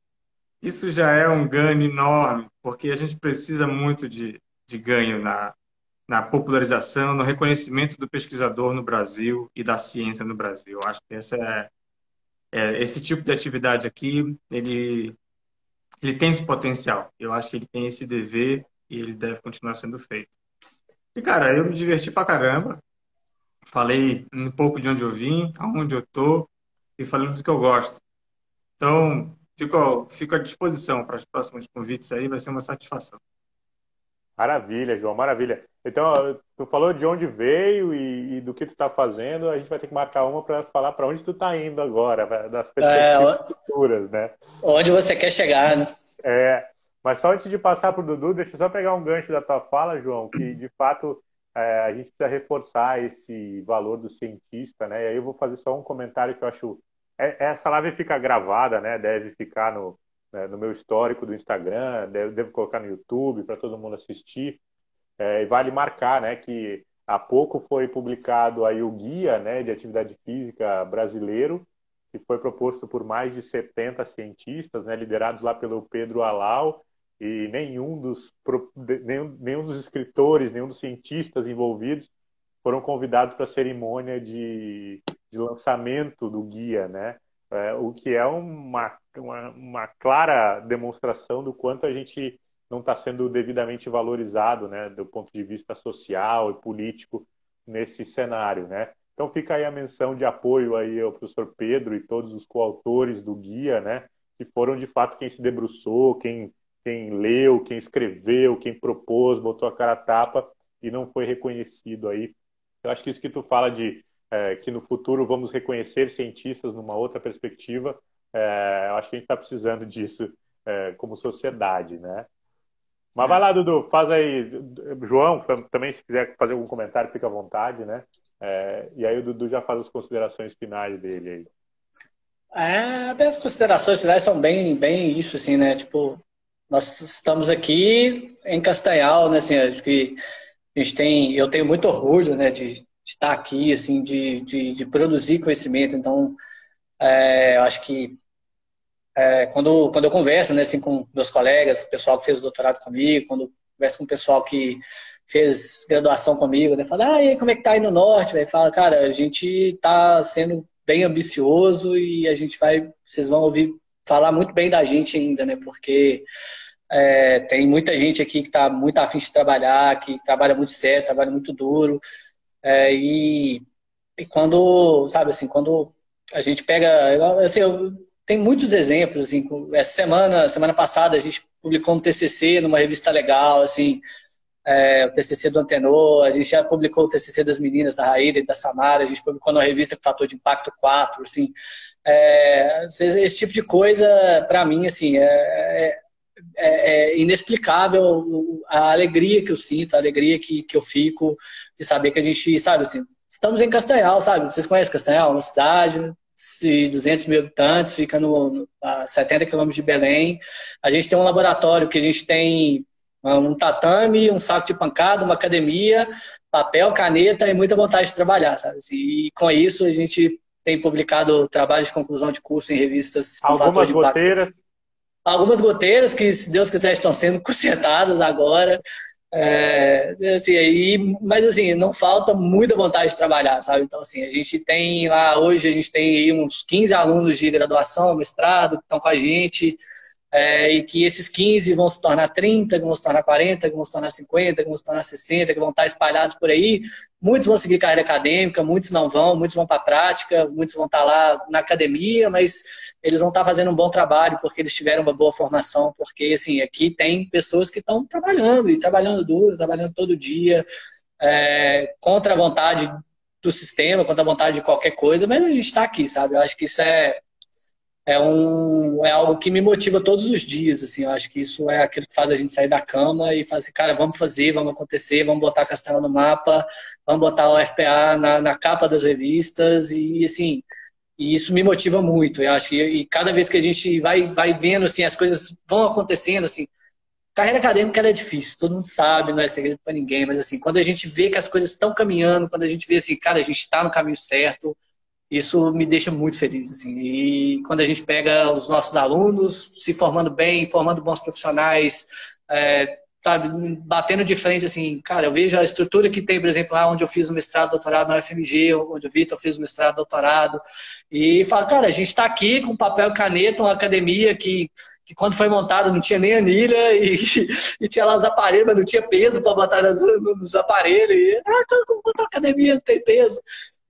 Isso já é um ganho enorme, porque a gente precisa muito de, de ganho na, na popularização, no reconhecimento do pesquisador no Brasil e da ciência no Brasil. Acho que essa é, é, esse tipo de atividade aqui, ele ele tem esse potencial. Eu acho que ele tem esse dever e ele deve continuar sendo feito. E, cara, eu me diverti pra caramba. Falei um pouco de onde eu vim, aonde eu tô e falei do que eu gosto. Então, fico, fico à disposição para os próximos convites aí, vai ser uma satisfação. Maravilha, João, maravilha. Então, tu falou de onde veio e, e do que tu está fazendo, a gente vai ter que marcar uma para falar para onde tu está indo agora, das perspectivas é, futuras, né? Onde você quer chegar, né? É, mas só antes de passar para o Dudu, deixa eu só pegar um gancho da tua fala, João, que de fato é, a gente precisa reforçar esse valor do cientista, né? E aí eu vou fazer só um comentário que eu acho. É, essa live fica gravada, né? Deve ficar no, né, no meu histórico do Instagram, devo, colocar no YouTube para todo mundo assistir. É, e vale marcar né, que há pouco foi publicado aí o Guia né, de Atividade Física Brasileiro, que foi proposto por mais de 70 cientistas, né, liderados lá pelo Pedro Alau, e nenhum dos, nenhum, nenhum dos escritores, nenhum dos cientistas envolvidos foram convidados para a cerimônia de, de lançamento do guia, né? É, o que é uma, uma, uma, clara demonstração do quanto a gente não está sendo devidamente valorizado, né, do ponto de vista social e político nesse cenário, né? Então fica aí a menção de apoio aí ao professor Pedro e todos os coautores do guia, né, que foram de fato quem se debruçou, quem quem leu, quem escreveu, quem propôs, botou a cara a tapa e não foi reconhecido aí. Eu acho que isso que tu fala de é, que no futuro vamos reconhecer cientistas numa outra perspectiva, é, eu acho que a gente está precisando disso é, como sociedade, né? Mas vai lá, Dudu, faz aí. João, também se quiser fazer algum comentário, fica à vontade, né? É, e aí o Dudu já faz as considerações finais dele aí. É, as considerações finais são bem, bem isso, assim, né? Tipo, nós estamos aqui em Castanhal, né? Assim, acho que a gente tem, eu tenho muito orgulho, né, de, estar aqui, assim, de, de, de produzir conhecimento. Então, é, eu acho que é, quando, quando eu converso, né, assim, com meus colegas, o pessoal que fez o doutorado comigo, quando converso com o pessoal que fez graduação comigo, né, fala, ah, e como é que tá aí no norte? Véio? Fala, cara, a gente tá sendo bem ambicioso e a gente vai, vocês vão ouvir falar muito bem da gente ainda, né? Porque é, tem muita gente aqui que está muito afim de trabalhar, que trabalha muito sério, trabalha muito duro. É, e, e, quando, sabe assim, quando a gente pega. Assim, eu, tem muitos exemplos, assim, essa semana, semana passada, a gente publicou um TCC numa revista legal, assim, é, o TCC do Antenor, a gente já publicou o TCC das meninas, da Raíra e da Samara, a gente publicou numa revista com Fator de Impacto 4, assim, é, esse tipo de coisa, para mim, assim, é, é, é, inexplicável a alegria que eu sinto, a alegria que, que eu fico de saber que a gente, sabe, assim, estamos em Castanhal, sabe? Vocês conhecem Castanhal, uma cidade de 200 mil habitantes, fica no, a 70 quilômetros de Belém. A gente tem um laboratório que a gente tem um tatame, um saco de pancada, uma academia, papel, caneta e muita vontade de trabalhar, sabe? Assim, e com isso a gente tem publicado trabalhos de conclusão de curso em revistas Algumas goteiras. Algumas goteiras que, se Deus quiser, estão sendo consertadas agora. É, assim, aí, mas assim, não falta muita vontade de trabalhar, sabe? Então, assim, a gente tem lá, hoje a gente tem uns 15 alunos de graduação, mestrado, que estão com a gente, é, e que esses 15 vão se tornar 30, que vão se tornar 40, que vão se tornar 50, que vão se tornar 60, que vão estar espalhados por aí. Muitos vão seguir carreira acadêmica, muitos não vão, muitos vão para a prática, muitos vão estar lá na academia, mas eles vão estar fazendo um bom trabalho porque eles tiveram uma boa formação, porque assim, aqui tem pessoas que estão trabalhando, e trabalhando duro, trabalhando todo dia, é, contra a vontade do sistema, contra a vontade de qualquer coisa, mas a gente está aqui, sabe? Eu acho que isso é é, um, é algo que me motiva todos os dias, assim, eu acho que isso é aquilo que faz a gente sair da cama e fazer, assim, cara, vamos fazer, vamos acontecer, vamos botar Castelo no mapa, vamos botar o FPA na, na capa das revistas e, assim, e isso me motiva muito, eu acho, e, e cada vez que a gente vai, vai vendo, assim, as coisas vão acontecendo, assim, carreira acadêmica é difícil, todo mundo sabe, não é segredo para ninguém, mas assim, quando a gente vê que as coisas estão caminhando, quando a gente vê assim, cara, a gente está no caminho certo, isso me deixa muito feliz. Assim. E quando a gente pega os nossos alunos se formando bem, formando bons profissionais, é, batendo de frente, assim, cara, eu vejo a estrutura que tem, por exemplo, lá onde eu fiz o mestrado, doutorado na UFMG, onde o Vitor fez o mestrado, doutorado, e fala, cara, a gente está aqui com papel e caneta, uma academia que, que quando foi montada não tinha nem anilha e, e tinha lá os aparelhos, mas não tinha peso para botar nos, nos aparelhos, e, ah, então, como a academia não tem peso?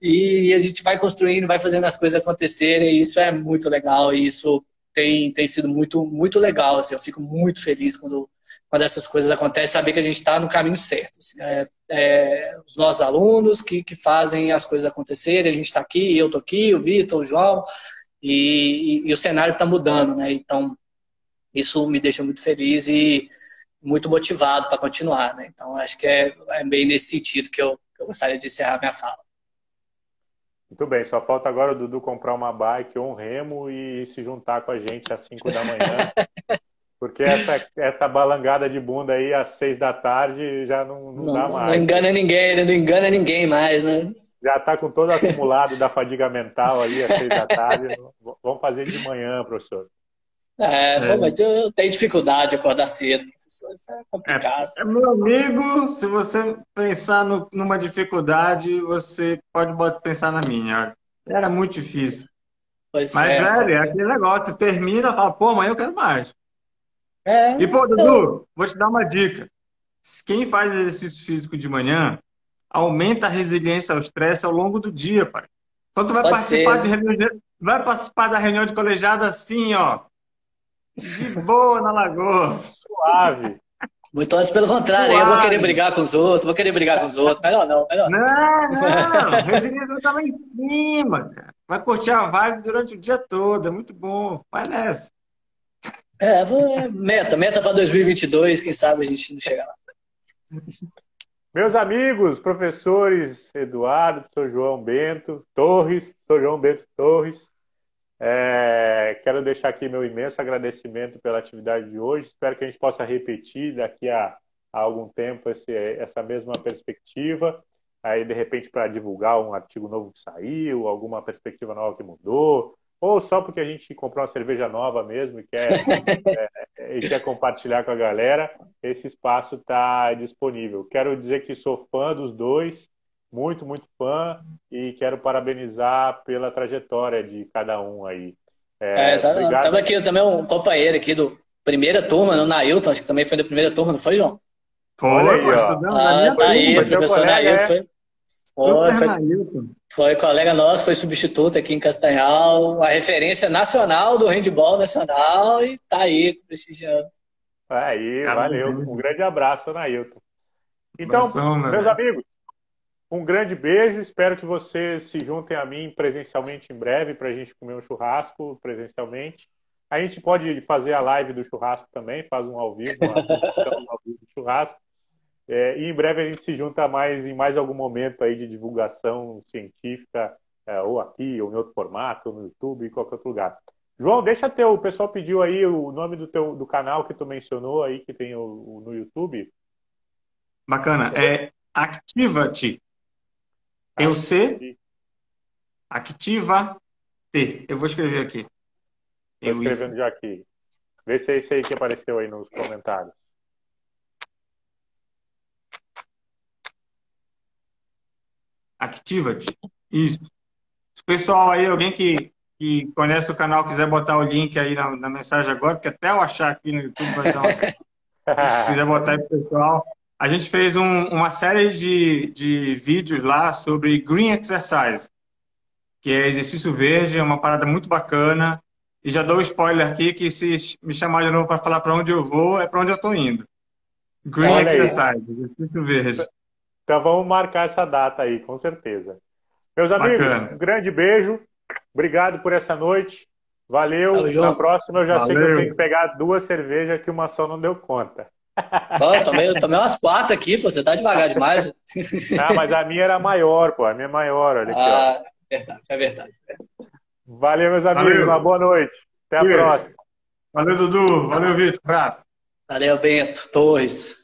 E a gente vai construindo, vai fazendo as coisas acontecerem, e isso é muito legal, e isso tem, tem sido muito, muito legal, assim, eu fico muito feliz quando, quando essas coisas acontecem, saber que a gente está no caminho certo. Assim, é, é, os nossos alunos que, que fazem as coisas acontecerem, a gente está aqui, eu estou aqui, o Vitor, o João, e, e, e o cenário está mudando, né? Então, isso me deixa muito feliz e muito motivado para continuar, né? Então, acho que é, é bem nesse sentido que eu, que eu gostaria de encerrar minha fala. Muito bem, só falta agora o Dudu comprar uma bike ou um remo e se juntar com a gente às 5 da manhã. Porque essa, essa balangada de bunda aí às 6 da tarde já não, não, não dá mais. Não engana ninguém, não engana ninguém mais, né? Já está com todo acumulado da fadiga mental aí às 6 da tarde. Vamos fazer de manhã, professor. É, é. Pô, mas eu tenho dificuldade de acordar cedo, Isso é complicado. É, é meu amigo, se você pensar no, numa dificuldade, você pode pensar na minha. Era muito difícil. Pois mas, é, velho, é aquele negócio, termina, fala, pô, amanhã eu quero mais. É, e, pô, Dudu, eu... vou te dar uma dica. Quem faz exercício físico de manhã, aumenta a resiliência ao estresse ao longo do dia, pai. Então tu vai Pode participar ser. de reunião, vai participar da reunião de colegiado assim, ó, De boa na lagoa. Suave. Muito antes, pelo contrário, Suave. eu vou querer brigar com os outros, vou querer brigar com os outros. Melhor não, melhor não. Não, não. Resiliência tá lá em cima, cara. Vai curtir a vibe durante o dia todo, é muito bom. Vai nessa. É, vou, é, meta, meta para 2022, quem sabe a gente não chega lá. Meus amigos, professores Eduardo, professor João Bento Torres, professor João Bento Torres, é, quero deixar aqui meu imenso agradecimento pela atividade de hoje. Espero que a gente possa repetir daqui a, a algum tempo esse, essa mesma perspectiva. Aí, de repente, para divulgar um artigo novo que saiu, alguma perspectiva nova que mudou, ou só porque a gente comprou uma cerveja nova mesmo e quer, é, e quer compartilhar com a galera, esse espaço está disponível. Quero dizer que sou fã dos dois, muito, muito fã, e quero parabenizar pela trajetória de cada um aí. É, é Estava aqui também um companheiro aqui do primeira turma, no Nailton, acho que também foi da primeira turma, não foi, João? Foi, aí, ó. Ah, tá aí, o professor Nailton é... foi. Foi, foi, foi, colega nosso, foi substituto aqui em Castanhal, a referência nacional do handball nacional e tá aí prestigiando. Aí, valeu. Um grande abraço, Nailton. Então, Abração, meus né? amigos, um grande beijo. Espero que vocês se juntem a mim presencialmente em breve para a gente comer um churrasco presencialmente. A gente pode fazer a live do churrasco também, faz um ao vivo, um ao vivo do churrasco. É, e em breve a gente se junta mais em mais algum momento aí de divulgação científica, é, ou aqui, ou em outro formato, ou no YouTube, em qualquer outro lugar. João, deixa teu. O pessoal pediu aí o nome do teu do canal que tu mencionou aí, que tem o, o no YouTube. Bacana. É Activa-te. Tem o C. Activa-T. Eu vou escrever aqui. Estou escrevendo já aqui. Vê se é esse aí que apareceu aí nos comentários. Activa-te. Isso. Se o pessoal aí, alguém que, que conhece o canal, quiser botar o link aí na, na mensagem agora, porque até eu achar aqui no YouTube vai dar uma... Se quiser botar aí pro pessoal. A gente fez um, uma série de, de vídeos lá sobre Green Exercise, que é exercício verde, é uma parada muito bacana. E já dou um spoiler aqui que se me chamar de novo para falar para onde eu vou, é para onde eu estou indo. Green Olha Exercise, aí. exercício verde. Então vamos marcar essa data aí, com certeza. Meus amigos, Bacana. um grande beijo. Obrigado por essa noite. Valeu. Valeu Na próxima eu já Valeu. sei que eu tenho que pegar duas cervejas que uma só não deu conta. Pô, eu tomei, eu tomei umas quatro aqui, pô, você tá devagar demais. Ah, mas a minha era maior, pô, a minha é maior, olha aqui. Ah, ó. verdade, é verdade. Valeu, meus amigos, Valeu. uma boa noite. Até a próxima. Valeu, Dudu. Valeu, Vitor. Abraço. Valeu, Bento. Torres.